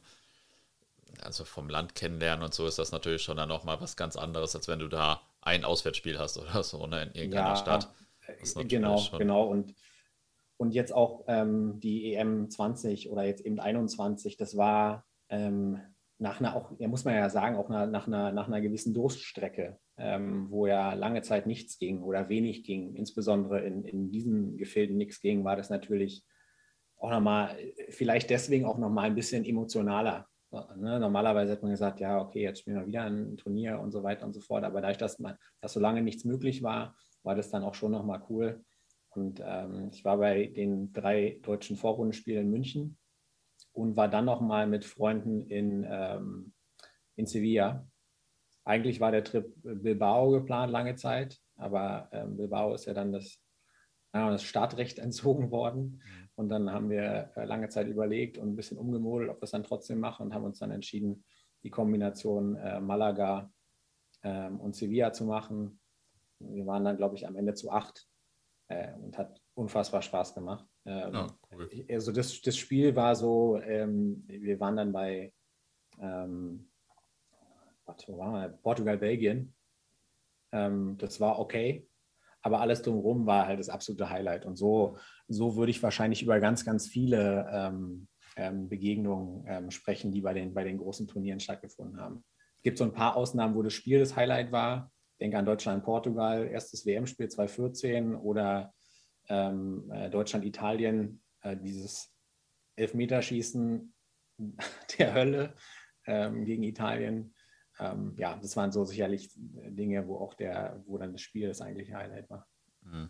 also vom Land kennenlernen und so ist das natürlich schon dann nochmal was ganz anderes, als wenn du da ein Auswärtsspiel hast oder so ne, in irgendeiner ja, Stadt. Genau, schon. genau. Und, und jetzt auch ähm, die EM 20 oder jetzt eben 21, das war ähm, nach einer, auch, ja, muss man ja sagen, auch nach, nach, einer, nach einer gewissen Durststrecke ähm, wo ja lange Zeit nichts ging oder wenig ging, insbesondere in, in diesen Gefilden nichts ging, war das natürlich auch nochmal, vielleicht deswegen auch nochmal ein bisschen emotionaler. Ne? Normalerweise hat man gesagt, ja, okay, jetzt spielen wir wieder ein Turnier und so weiter und so fort. Aber dadurch, dass, man, dass so lange nichts möglich war, war das dann auch schon nochmal cool. Und ähm, ich war bei den drei deutschen Vorrundenspielen in München und war dann nochmal mit Freunden in, ähm, in Sevilla. Eigentlich war der Trip Bilbao geplant lange Zeit, aber ähm, Bilbao ist ja dann das, ja, das Startrecht entzogen worden. Mhm. Und dann haben wir äh, lange Zeit überlegt und ein bisschen umgemodelt, ob wir es dann trotzdem machen und haben uns dann entschieden, die Kombination äh, Malaga ähm, und Sevilla zu machen. Wir waren dann, glaube ich, am Ende zu acht äh, und hat unfassbar Spaß gemacht. Ähm, oh, cool. Also das, das Spiel war so, ähm, wir waren dann bei ähm, Portugal, Belgien. Ähm, das war okay, aber alles drumherum war halt das absolute Highlight. Und so, so würde ich wahrscheinlich über ganz, ganz viele ähm, ähm, Begegnungen ähm, sprechen, die bei den, bei den großen Turnieren stattgefunden haben. Es gibt so ein paar Ausnahmen, wo das Spiel das Highlight war. Ich denke an Deutschland, Portugal, erstes WM-Spiel 2014 oder ähm, äh, Deutschland, Italien, äh, dieses Elfmeterschießen der Hölle ähm, gegen Italien. Ähm, ja, das waren so sicherlich Dinge, wo auch der, wo dann das Spiel das eigentliche Highlight war. Mhm.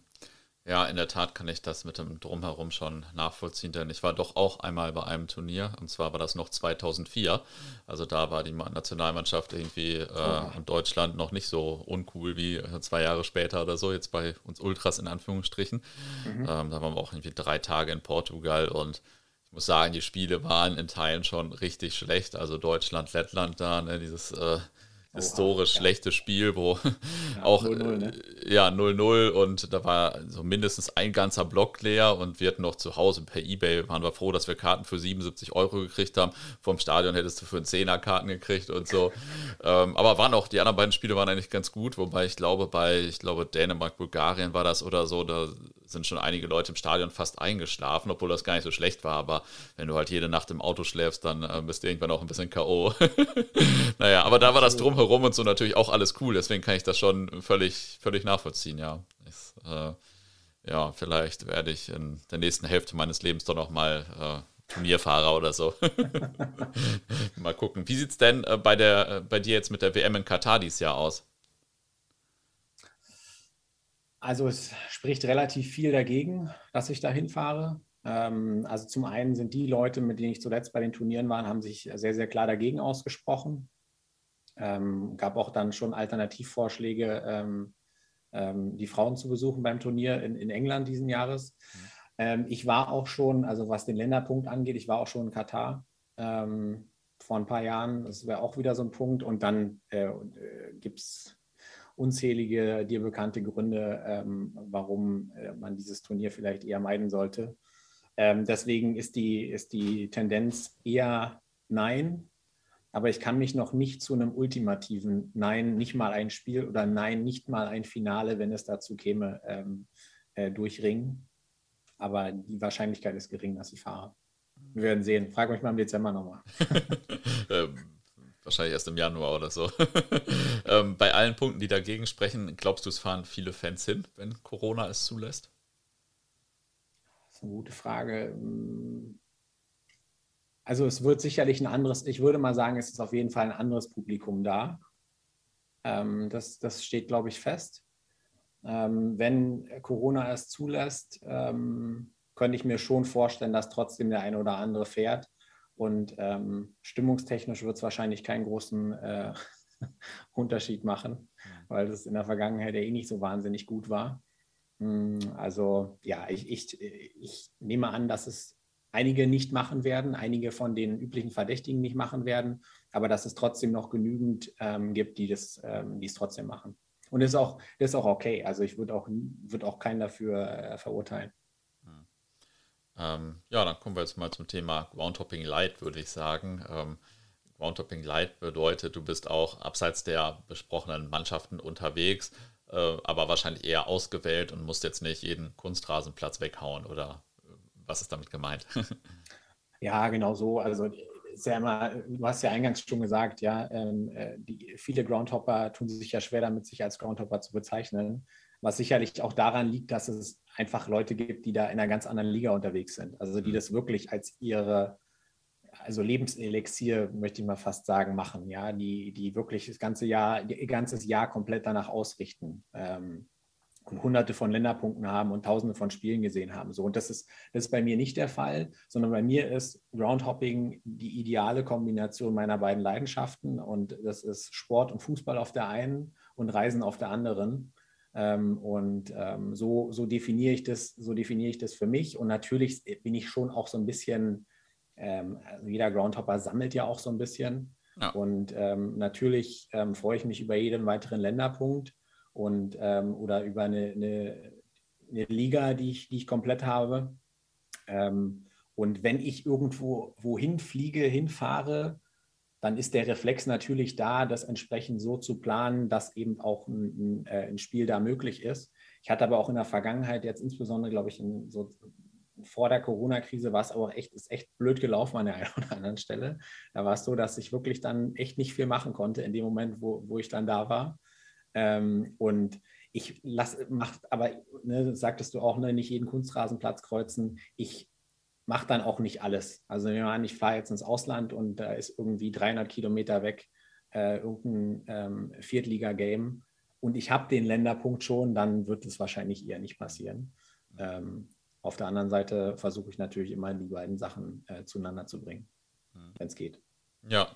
Ja, in der Tat kann ich das mit dem Drumherum schon nachvollziehen, denn ich war doch auch einmal bei einem Turnier und zwar war das noch 2004. Also da war die Nationalmannschaft irgendwie äh, oh. in Deutschland noch nicht so uncool wie zwei Jahre später oder so, jetzt bei uns Ultras in Anführungsstrichen. Mhm. Ähm, da waren wir auch irgendwie drei Tage in Portugal und muss sagen, die Spiele waren in Teilen schon richtig schlecht. Also Deutschland, Lettland da, ne, dieses äh, historisch Oha, schlechtes Spiel, wo ja, auch 0 -0, ne? Äh, ja 0-0 und da war so mindestens ein ganzer Block leer und wir hatten noch zu Hause per Ebay, waren wir froh, dass wir Karten für 77 Euro gekriegt haben. Vom Stadion hättest du für einen Zehner Karten gekriegt und so. ähm, aber waren auch, die anderen beiden Spiele waren eigentlich ganz gut, wobei ich glaube, bei, ich glaube, Dänemark, Bulgarien war das oder so, da sind schon einige Leute im Stadion fast eingeschlafen, obwohl das gar nicht so schlecht war. Aber wenn du halt jede Nacht im Auto schläfst, dann äh, bist du irgendwann auch ein bisschen K.O. naja, aber da war das drumherum und so natürlich auch alles cool. Deswegen kann ich das schon völlig, völlig nachvollziehen, ja. Ist, äh, ja, vielleicht werde ich in der nächsten Hälfte meines Lebens doch noch mal äh, Turnierfahrer oder so. mal gucken. Wie sieht es denn äh, bei, der, äh, bei dir jetzt mit der WM in Katar dieses Jahr aus? Also es spricht relativ viel dagegen, dass ich da hinfahre. Ähm, also zum einen sind die Leute, mit denen ich zuletzt bei den Turnieren war, haben sich sehr, sehr klar dagegen ausgesprochen. Ähm, gab auch dann schon Alternativvorschläge, ähm, ähm, die Frauen zu besuchen beim Turnier in, in England diesen Jahres. Mhm. Ähm, ich war auch schon, also was den Länderpunkt angeht, ich war auch schon in Katar ähm, vor ein paar Jahren. Das wäre auch wieder so ein Punkt. Und dann äh, äh, gibt es unzählige dir bekannte Gründe, ähm, warum äh, man dieses Turnier vielleicht eher meiden sollte. Deswegen ist die, ist die Tendenz eher Nein. Aber ich kann mich noch nicht zu einem ultimativen Nein, nicht mal ein Spiel oder Nein, nicht mal ein Finale, wenn es dazu käme, ähm, äh, durchringen. Aber die Wahrscheinlichkeit ist gering, dass ich fahre. Wir werden sehen. Frag mich mal im Dezember nochmal. Ähm, wahrscheinlich erst im Januar oder so. ähm, bei allen Punkten, die dagegen sprechen, glaubst du, es fahren viele Fans hin, wenn Corona es zulässt? Das ist eine gute Frage. Also es wird sicherlich ein anderes, ich würde mal sagen, es ist auf jeden Fall ein anderes Publikum da. Ähm, das, das steht, glaube ich, fest. Ähm, wenn Corona es zulässt, ähm, könnte ich mir schon vorstellen, dass trotzdem der eine oder andere fährt. Und ähm, stimmungstechnisch wird es wahrscheinlich keinen großen äh, Unterschied machen, weil es in der Vergangenheit ja eh nicht so wahnsinnig gut war. Hm, also ja, ich, ich, ich nehme an, dass es einige nicht machen werden, einige von den üblichen Verdächtigen nicht machen werden, aber dass es trotzdem noch genügend ähm, gibt, die das, ähm, die es trotzdem machen. Und das ist auch, das ist auch okay. Also ich würde auch, würd auch keinen dafür äh, verurteilen. Ähm, ja, dann kommen wir jetzt mal zum Thema Groundhopping Light, würde ich sagen. Ähm, Groundhopping Light bedeutet, du bist auch abseits der besprochenen Mannschaften unterwegs, äh, aber wahrscheinlich eher ausgewählt und musst jetzt nicht jeden Kunstrasenplatz weghauen oder was ist damit gemeint? ja, genau so. Also ist ja immer, du hast ja eingangs schon gesagt, ja, ähm, äh, die, viele Groundhopper tun sich ja schwer damit, sich als Groundhopper zu bezeichnen was sicherlich auch daran liegt, dass es einfach Leute gibt, die da in einer ganz anderen Liga unterwegs sind. Also die mhm. das wirklich als ihre, also Lebenselixier, möchte ich mal fast sagen, machen, ja, die, die wirklich das ganze Jahr, ihr ganzes Jahr komplett danach ausrichten. Ähm, und hunderte von Länderpunkten haben und tausende von Spielen gesehen haben. So, und das ist, das ist bei mir nicht der Fall, sondern bei mir ist Groundhopping die ideale Kombination meiner beiden Leidenschaften. Und das ist Sport und Fußball auf der einen und Reisen auf der anderen. Ähm, und ähm, so, so definiere ich das, so definiere ich das für mich. Und natürlich bin ich schon auch so ein bisschen, ähm, also jeder Groundhopper sammelt ja auch so ein bisschen. Ja. Und ähm, natürlich ähm, freue ich mich über jeden weiteren Länderpunkt und ähm, oder über eine, eine, eine, Liga, die ich, die ich komplett habe. Ähm, und wenn ich irgendwo wohin fliege, hinfahre, dann ist der Reflex natürlich da, das entsprechend so zu planen, dass eben auch ein, ein, äh, ein Spiel da möglich ist. Ich hatte aber auch in der Vergangenheit, jetzt insbesondere, glaube ich, in so vor der Corona-Krise war es aber echt, ist echt blöd gelaufen an der einen oder anderen Stelle. Da war es so, dass ich wirklich dann echt nicht viel machen konnte in dem Moment, wo, wo ich dann da war. Ähm, und ich lasse, macht aber, ne, sagtest du auch, ne, nicht jeden Kunstrasenplatz kreuzen. Ich mache dann auch nicht alles. Also an, ich fahre jetzt ins Ausland und da ist irgendwie 300 Kilometer weg äh, irgendein ähm, Viertliga-Game und ich habe den Länderpunkt schon, dann wird es wahrscheinlich eher nicht passieren. Ähm, auf der anderen Seite versuche ich natürlich immer die beiden Sachen äh, zueinander zu bringen, mhm. wenn es geht. Ja,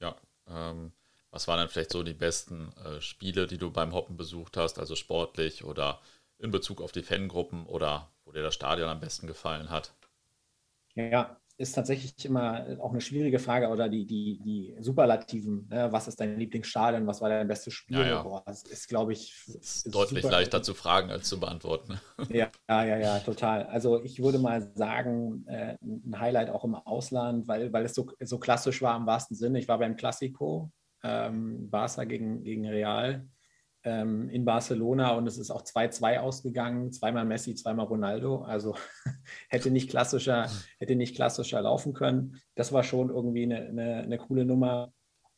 ja. Ähm, was waren dann vielleicht so die besten äh, Spiele, die du beim Hoppen besucht hast, also sportlich oder in Bezug auf die Fangruppen oder wo dir das Stadion am besten gefallen hat? Ja, ist tatsächlich immer auch eine schwierige Frage oder die, die, die Superlativen. Ne? Was ist dein Lieblingsstadion? Was war dein bestes Spiel? Ja, ja. Boah, das ist, glaube ich, ist deutlich leichter zu fragen als zu beantworten. Ja, ja, ja, ja, total. Also ich würde mal sagen, äh, ein Highlight auch im Ausland, weil, weil es so, so klassisch war im wahrsten Sinne. Ich war beim Classico ähm, Barca gegen, gegen Real ähm, in Barcelona und es ist auch 2-2 ausgegangen, zweimal Messi, zweimal Ronaldo. Also hätte nicht klassischer, hätte nicht klassischer laufen können. Das war schon irgendwie eine, eine, eine coole Nummer.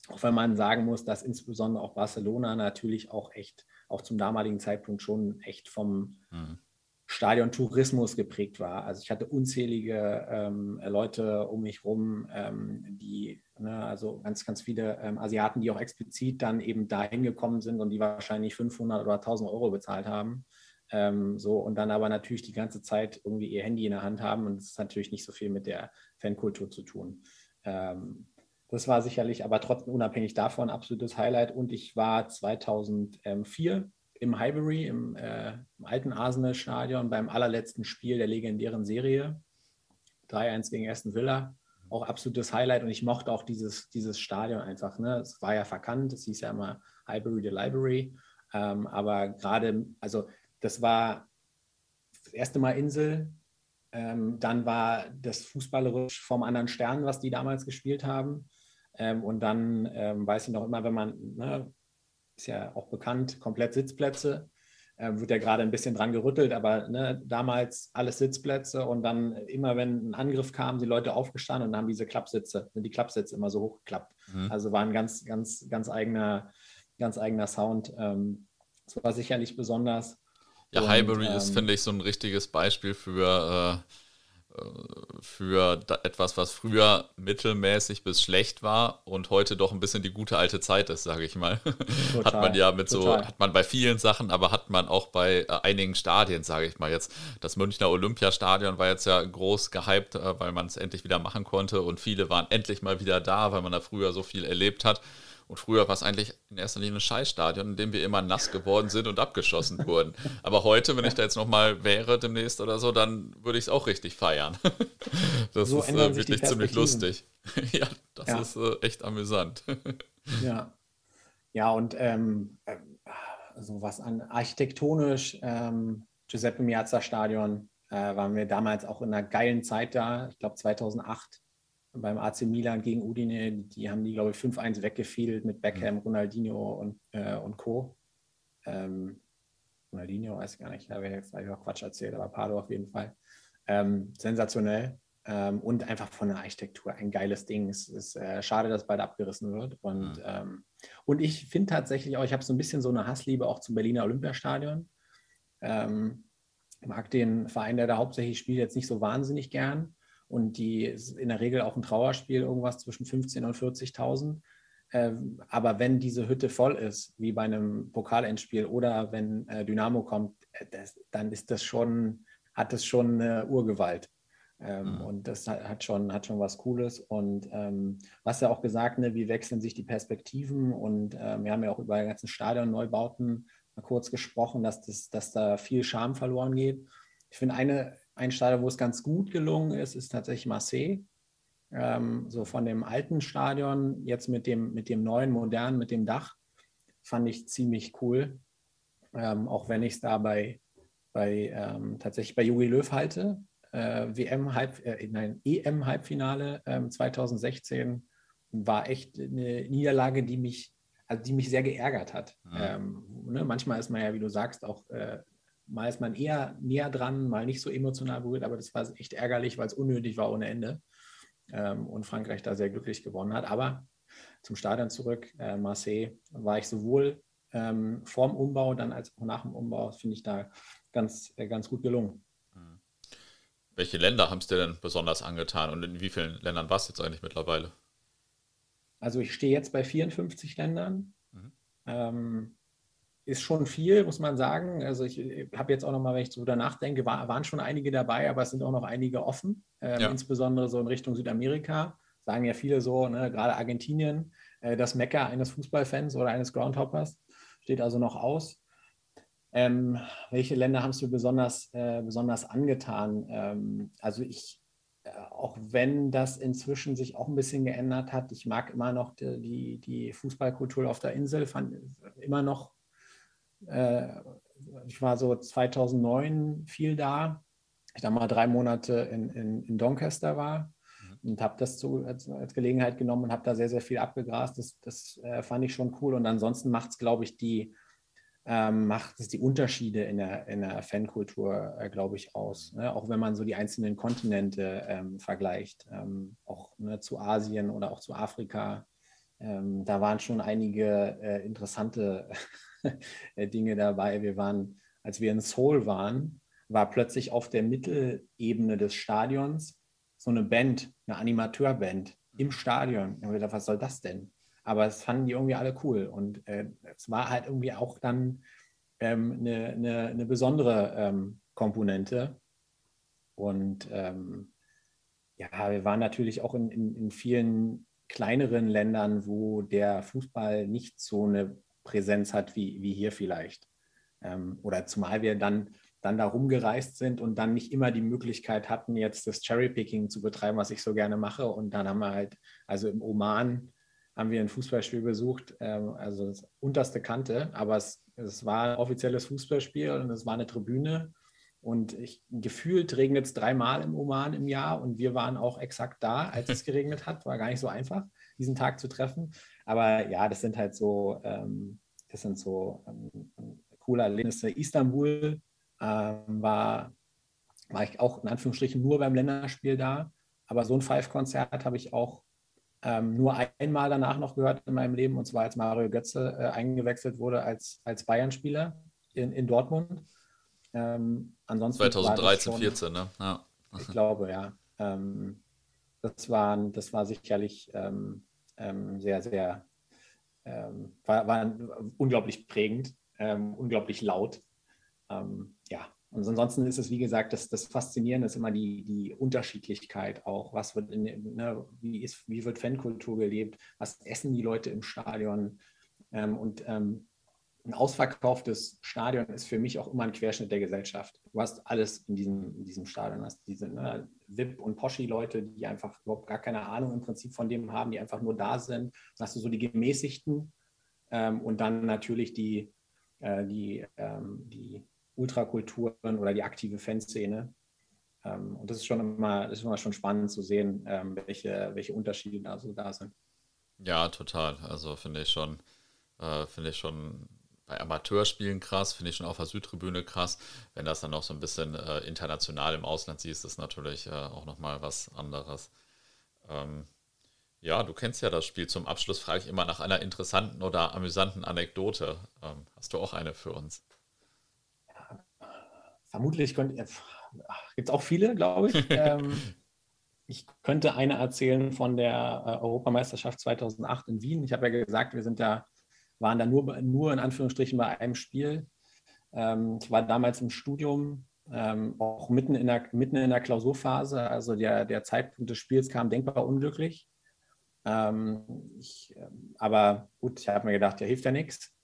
Auch wenn man sagen muss, dass insbesondere auch Barcelona natürlich auch echt, auch zum damaligen Zeitpunkt schon echt vom, mhm. Stadion-Tourismus geprägt war. Also ich hatte unzählige ähm, Leute um mich rum, ähm, die, ne, also ganz, ganz viele ähm, Asiaten, die auch explizit dann eben dahin gekommen sind und die wahrscheinlich 500 oder 1000 Euro bezahlt haben. Ähm, so und dann aber natürlich die ganze Zeit irgendwie ihr Handy in der Hand haben und es ist natürlich nicht so viel mit der Fankultur zu tun. Ähm, das war sicherlich aber trotzdem unabhängig davon absolutes Highlight und ich war 2004 im Highbury, im, äh, im alten Arsenal-Stadion beim allerletzten Spiel der legendären Serie. 3-1 gegen Aston Villa. Auch absolutes Highlight und ich mochte auch dieses, dieses Stadion einfach. Ne? Es war ja verkannt, es hieß ja immer Highbury the Library. Ähm, aber gerade, also das war das erste Mal Insel. Ähm, dann war das fußballerisch vom anderen Stern, was die damals gespielt haben. Ähm, und dann ähm, weiß ich noch immer, wenn man ne, ist ja auch bekannt, komplett Sitzplätze. Äh, wird ja gerade ein bisschen dran gerüttelt, aber ne, damals alles Sitzplätze und dann immer, wenn ein Angriff kam, die Leute aufgestanden und haben diese Klappsitze, sind die Klappsitze immer so hochgeklappt. Mhm. Also war ein ganz, ganz, ganz eigener, ganz eigener Sound. Ähm, das war sicherlich besonders. Ja, Highbury ähm, ist, finde ich, so ein richtiges Beispiel für äh, für etwas, was früher mittelmäßig bis schlecht war und heute doch ein bisschen die gute alte Zeit ist, sage ich mal. Total, hat man ja mit total. so, hat man bei vielen Sachen, aber hat man auch bei äh, einigen Stadien, sage ich mal jetzt. Das Münchner Olympiastadion war jetzt ja groß gehypt, äh, weil man es endlich wieder machen konnte und viele waren endlich mal wieder da, weil man da früher so viel erlebt hat. Und früher war es eigentlich in erster Linie ein Scheißstadion, in dem wir immer nass geworden sind und abgeschossen wurden. Aber heute, wenn ich da jetzt nochmal wäre demnächst oder so, dann würde ich es auch richtig feiern. Das so ist äh, wirklich ziemlich lustig. ja, das ja. ist äh, echt amüsant. ja. Ja, und ähm, also was an architektonisch, ähm, Giuseppe Miazza Stadion, äh, waren wir damals auch in einer geilen Zeit da. Ich glaube 2008 beim AC Milan gegen Udine, die haben die, glaube ich, 5-1 weggefiedelt mit Beckham, mhm. Ronaldinho und, äh, und Co. Ähm, Ronaldinho, weiß ich gar nicht, da habe ich jetzt auch Quatsch erzählt, aber Pardo auf jeden Fall. Ähm, sensationell ähm, und einfach von der Architektur ein geiles Ding. Es ist äh, schade, dass bald abgerissen wird. Und, mhm. Ähm, und ich finde tatsächlich auch, ich habe so ein bisschen so eine Hassliebe auch zum Berliner Olympiastadion. Ähm, mag den Verein, der da hauptsächlich spielt, jetzt nicht so wahnsinnig gern und die ist in der Regel auch ein Trauerspiel irgendwas zwischen 15.000 und 40.000. Ähm, aber wenn diese Hütte voll ist, wie bei einem Pokalendspiel oder wenn äh, Dynamo kommt, äh, das, dann ist das schon, hat das schon eine Urgewalt. Ähm, mhm. Und das hat schon, hat schon was Cooles. Und ähm, was ja auch gesagt, ne, wie wechseln sich die Perspektiven? Und ähm, wir haben ja auch über die ganzen Stadionneubauten mal kurz gesprochen, dass, das, dass da viel Charme verloren geht. Ich finde, eine, ein Stadion, wo es ganz gut gelungen ist, ist tatsächlich Marseille ähm, so von dem alten Stadion, jetzt mit dem, mit dem neuen, modernen, mit dem Dach, fand ich ziemlich cool. Ähm, auch wenn ich es da bei, bei ähm, tatsächlich bei Jogi Löw halte. Äh, WM Halb, äh, nein, EM Halbfinale 2016 ähm, war echt eine Niederlage, die mich, also die mich sehr geärgert hat. Mhm. Ne, manchmal ist man ja, wie du sagst, auch äh, mal ist man eher näher dran, mal nicht so emotional berührt, aber das war echt ärgerlich, weil es unnötig war ohne Ende ähm, und Frankreich da sehr glücklich gewonnen hat. Aber zum Stadion zurück, äh, Marseille, war ich sowohl ähm, vorm Umbau dann als auch nach dem Umbau, finde ich da ganz, äh, ganz gut gelungen. Mhm. Welche Länder haben es dir denn besonders angetan und in wie vielen Ländern warst du jetzt eigentlich mittlerweile? Also ich stehe jetzt bei 54 Ländern. Mhm. Ähm, ist schon viel, muss man sagen. Also ich habe jetzt auch nochmal, wenn ich so danach denke, war, waren schon einige dabei, aber es sind auch noch einige offen, ähm, ja. insbesondere so in Richtung Südamerika. Sagen ja viele so, ne, gerade Argentinien, äh, das Mecker eines Fußballfans oder eines Groundhoppers, steht also noch aus. Ähm, welche Länder haben es dir besonders, äh, besonders angetan? Ähm, also ich, äh, auch wenn das inzwischen sich auch ein bisschen geändert hat, ich mag immer noch die, die, die Fußballkultur auf der Insel, fand immer noch äh, ich war so 2009 viel da. Ich da mal drei Monate in, in, in Doncaster war mhm. und habe das zu, als, als, Gelegenheit genommen und habe da sehr, sehr viel abgegrast. Das, das äh, fand ich schon cool. Und ansonsten macht es, glaube ich, die, ähm, macht es die Unterschiede in der, in der Fankultur, äh, glaube ich, aus. Ne? Auch wenn man so die einzelnen Kontinente ähm, vergleicht, ähm, auch ne, zu Asien oder auch zu Afrika. Ähm, da waren schon einige äh, interessante Dinge dabei. Wir waren, als wir in Seoul waren, war plötzlich auf der Mittelebene des Stadions so eine Band, eine Animateurband im Stadion. Und wir gedacht, was soll das denn? Aber es fanden die irgendwie alle cool. Und äh, es war halt irgendwie auch dann ähm, eine, eine, eine, besondere ähm, Komponente. Und ähm, ja, wir waren natürlich auch in, in, in vielen kleineren Ländern, wo der Fußball nicht so eine Präsenz hat wie, wie hier vielleicht. Ähm, oder zumal wir dann, dann da rumgereist sind und dann nicht immer die Möglichkeit hatten, jetzt das Cherrypicking zu betreiben, was ich so gerne mache. Und dann haben wir halt, also im Oman haben wir ein Fußballspiel besucht, ähm, also das unterste Kante, aber es, es war ein offizielles Fußballspiel und es war eine Tribüne. Und ich, gefühlt regnet es dreimal im Oman im Jahr und wir waren auch exakt da, als es geregnet hat. War gar nicht so einfach, diesen Tag zu treffen. Aber ja, das sind halt so, ähm, das sind so ähm, coole Erlebnisse. Istanbul ähm, war, war ich auch in Anführungsstrichen nur beim Länderspiel da. Aber so ein Five-Konzert habe ich auch ähm, nur einmal danach noch gehört in meinem Leben, und zwar als Mario Götze äh, eingewechselt wurde als, als Bayern-Spieler in, in Dortmund. Ähm, ansonsten 2013, 2014, ne? Ja. Ich glaube, ja. Ähm, das, war, das war sicherlich ähm, ähm, sehr, sehr, ähm, war, war unglaublich prägend, ähm, unglaublich laut. Ähm, ja, und ansonsten ist es, wie gesagt, das, das Faszinierende ist immer die, die Unterschiedlichkeit auch. Was wird in, ne, wie, ist, wie wird Fankultur gelebt? Was essen die Leute im Stadion? Ähm, und ein ausverkauftes Stadion ist für mich auch immer ein Querschnitt der Gesellschaft. Du hast alles in diesem, in diesem Stadion. Du hast diese ne, VIP- und Poschi-Leute, die einfach überhaupt gar keine Ahnung im Prinzip von dem haben, die einfach nur da sind. Dann hast du so die Gemäßigten ähm, und dann natürlich die, äh, die, ähm, die Ultrakulturen oder die aktive Fanszene. Ähm, und das ist schon immer, ist immer schon spannend zu sehen, ähm, welche, welche Unterschiede da so da sind. Ja, total. Also finde ich schon, äh, finde ich schon bei Amateurspielen krass, finde ich schon auf der Südtribüne krass. Wenn das dann noch so ein bisschen äh, international im Ausland siehst, ist natürlich äh, auch nochmal was anderes. Ähm, ja, du kennst ja das Spiel. Zum Abschluss frage ich immer nach einer interessanten oder amüsanten Anekdote. Ähm, hast du auch eine für uns? Ja, vermutlich gibt es auch viele, glaube ich. ähm, ich könnte eine erzählen von der äh, Europameisterschaft 2008 in Wien. Ich habe ja gesagt, wir sind da, waren da nur, nur in Anführungsstrichen bei einem Spiel. Ähm, ich war damals im Studium, ähm, auch mitten in, der, mitten in der Klausurphase. Also der, der Zeitpunkt des Spiels kam denkbar unglücklich. Ähm, ich, aber gut, ich habe mir gedacht, ja, hilft ja nichts.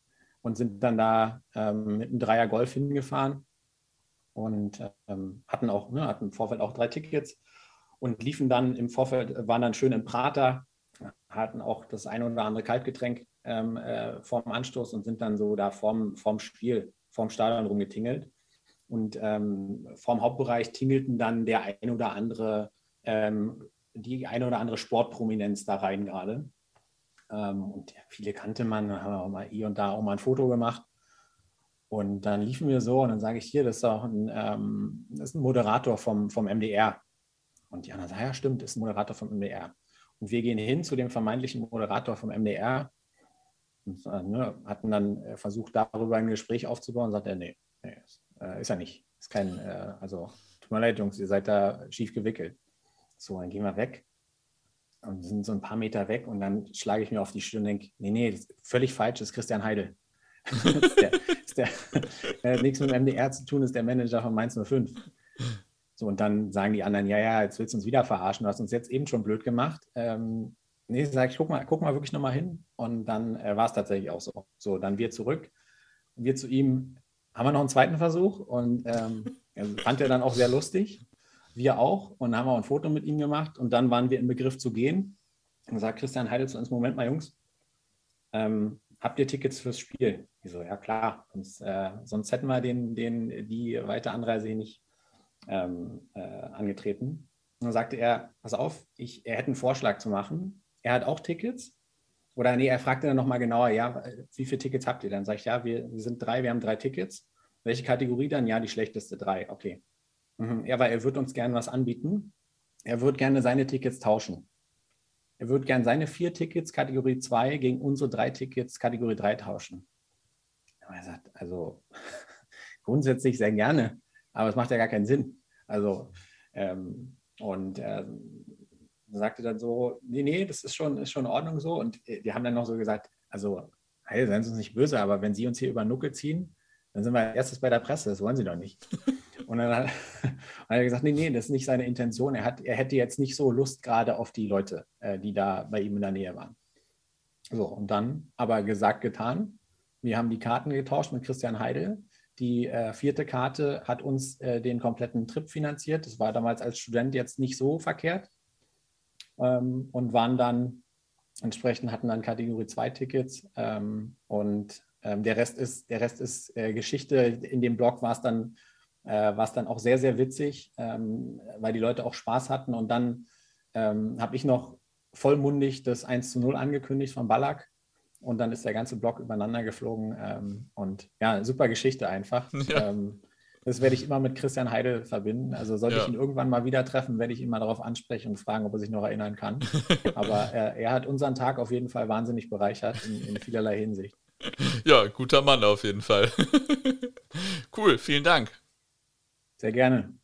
Und sind dann da ähm, mit einem Dreier Golf hingefahren und ähm, hatten auch, ne, hatten im Vorfeld auch drei Tickets und liefen dann im Vorfeld, waren dann schön im Prater, hatten auch das eine oder andere Kaltgetränk ähm, äh, vorm Anstoß und sind dann so da vorm, vorm Spiel, vorm Stadion rumgetingelt. Und ähm, vorm Hauptbereich tingelten dann der ein oder andere, ähm, die eine oder andere Sportprominenz da rein gerade. Ähm, und viele kannte man, da haben wir auch mal hier und da auch mal ein Foto gemacht. Und dann liefen wir so und dann sage ich hier, das ist auch ein, ähm, das ist ein Moderator vom, vom MDR. Und die anderen sagen, ja, stimmt, ist ein Moderator vom MDR. Und wir gehen hin zu dem vermeintlichen Moderator vom MDR ne, hatten dann äh, versucht, darüber ein Gespräch aufzubauen sagt er, nee, nee ist, äh, ist er nicht. Ist kein, äh, also tut mir leid, Jungs, ihr seid da schief gewickelt. So, dann gehen wir weg und sind so ein paar Meter weg und dann schlage ich mir auf die Stirn und denke, nee, nee, völlig falsch, ist Christian Heidel. ist der, ist der, äh, nichts mit dem MDR zu tun, ist der Manager von Mainz 05. So, und dann sagen die anderen, ja, ja, jetzt willst du uns wieder verarschen, du hast uns jetzt eben schon blöd gemacht. Ähm, nee, sag ich, guck mal, guck mal wirklich nochmal hin. Und dann äh, war es tatsächlich auch so. So, dann wir zurück. Wir zu ihm, haben wir noch einen zweiten Versuch und ähm, fand er dann auch sehr lustig. Wir auch. Und haben wir ein Foto mit ihm gemacht und dann waren wir im Begriff zu gehen. Und sagt Christian Heidel zu uns, Moment mal, Jungs, ähm, habt ihr Tickets fürs Spiel? Ich so, ja klar, sonst, äh, sonst hätten wir den, den, die weite Anreise hier nicht ähm, äh, angetreten. Und dann sagte er, pass auf, ich, er hätte einen Vorschlag zu machen. Er hat auch Tickets. Oder nee, er fragte dann nochmal genauer, ja, wie viele Tickets habt ihr? Dann sage ich, ja, wir, wir sind drei, wir haben drei Tickets. Welche Kategorie dann? Ja, die schlechteste drei. Okay. Mhm. Ja, weil er wird uns gerne was anbieten. Er würde gerne seine Tickets tauschen. Er würde gerne seine vier Tickets Kategorie 2 gegen unsere drei Tickets Kategorie 3 tauschen. er sagt, also grundsätzlich sehr gerne, aber es macht ja gar keinen Sinn. Also, ähm, und äh, sagte dann so, nee, nee, das ist schon, ist schon in Ordnung so. Und äh, die haben dann noch so gesagt, also, hey, seien Sie uns nicht böse, aber wenn Sie uns hier über den Nuckel ziehen, dann sind wir erstes bei der Presse, das wollen Sie doch nicht. Und dann hat, hat, er gesagt, nee, nee, das ist nicht seine Intention. Er, hat, er hätte jetzt nicht so Lust gerade auf die Leute, äh, die da bei ihm in der Nähe waren. So, und dann aber gesagt, getan. Wir haben die Karten getauscht mit Christian Heidel. Die äh, vierte Karte hat uns äh, den kompletten Trip finanziert. Das war damals als Student jetzt nicht so verkehrt. Ähm, und waren dann entsprechend hatten dann Kategorie 2 Tickets ähm, und ähm, der Rest ist, der Rest ist äh, Geschichte. In dem Blog war es dann, äh, dann auch sehr, sehr witzig, ähm, weil die Leute auch Spaß hatten. Und dann ähm, habe ich noch vollmundig das 1 zu 0 angekündigt von Ballack und dann ist der ganze Block übereinander geflogen. Ähm, und ja, super Geschichte einfach. Ja. Ähm, das werde ich immer mit Christian Heidel verbinden. Also sollte ja. ich ihn irgendwann mal wieder treffen, werde ich ihn mal darauf ansprechen und fragen, ob er sich noch erinnern kann. Aber äh, er hat unseren Tag auf jeden Fall wahnsinnig bereichert in, in vielerlei Hinsicht. Ja, guter Mann auf jeden Fall. cool, vielen Dank. Sehr gerne.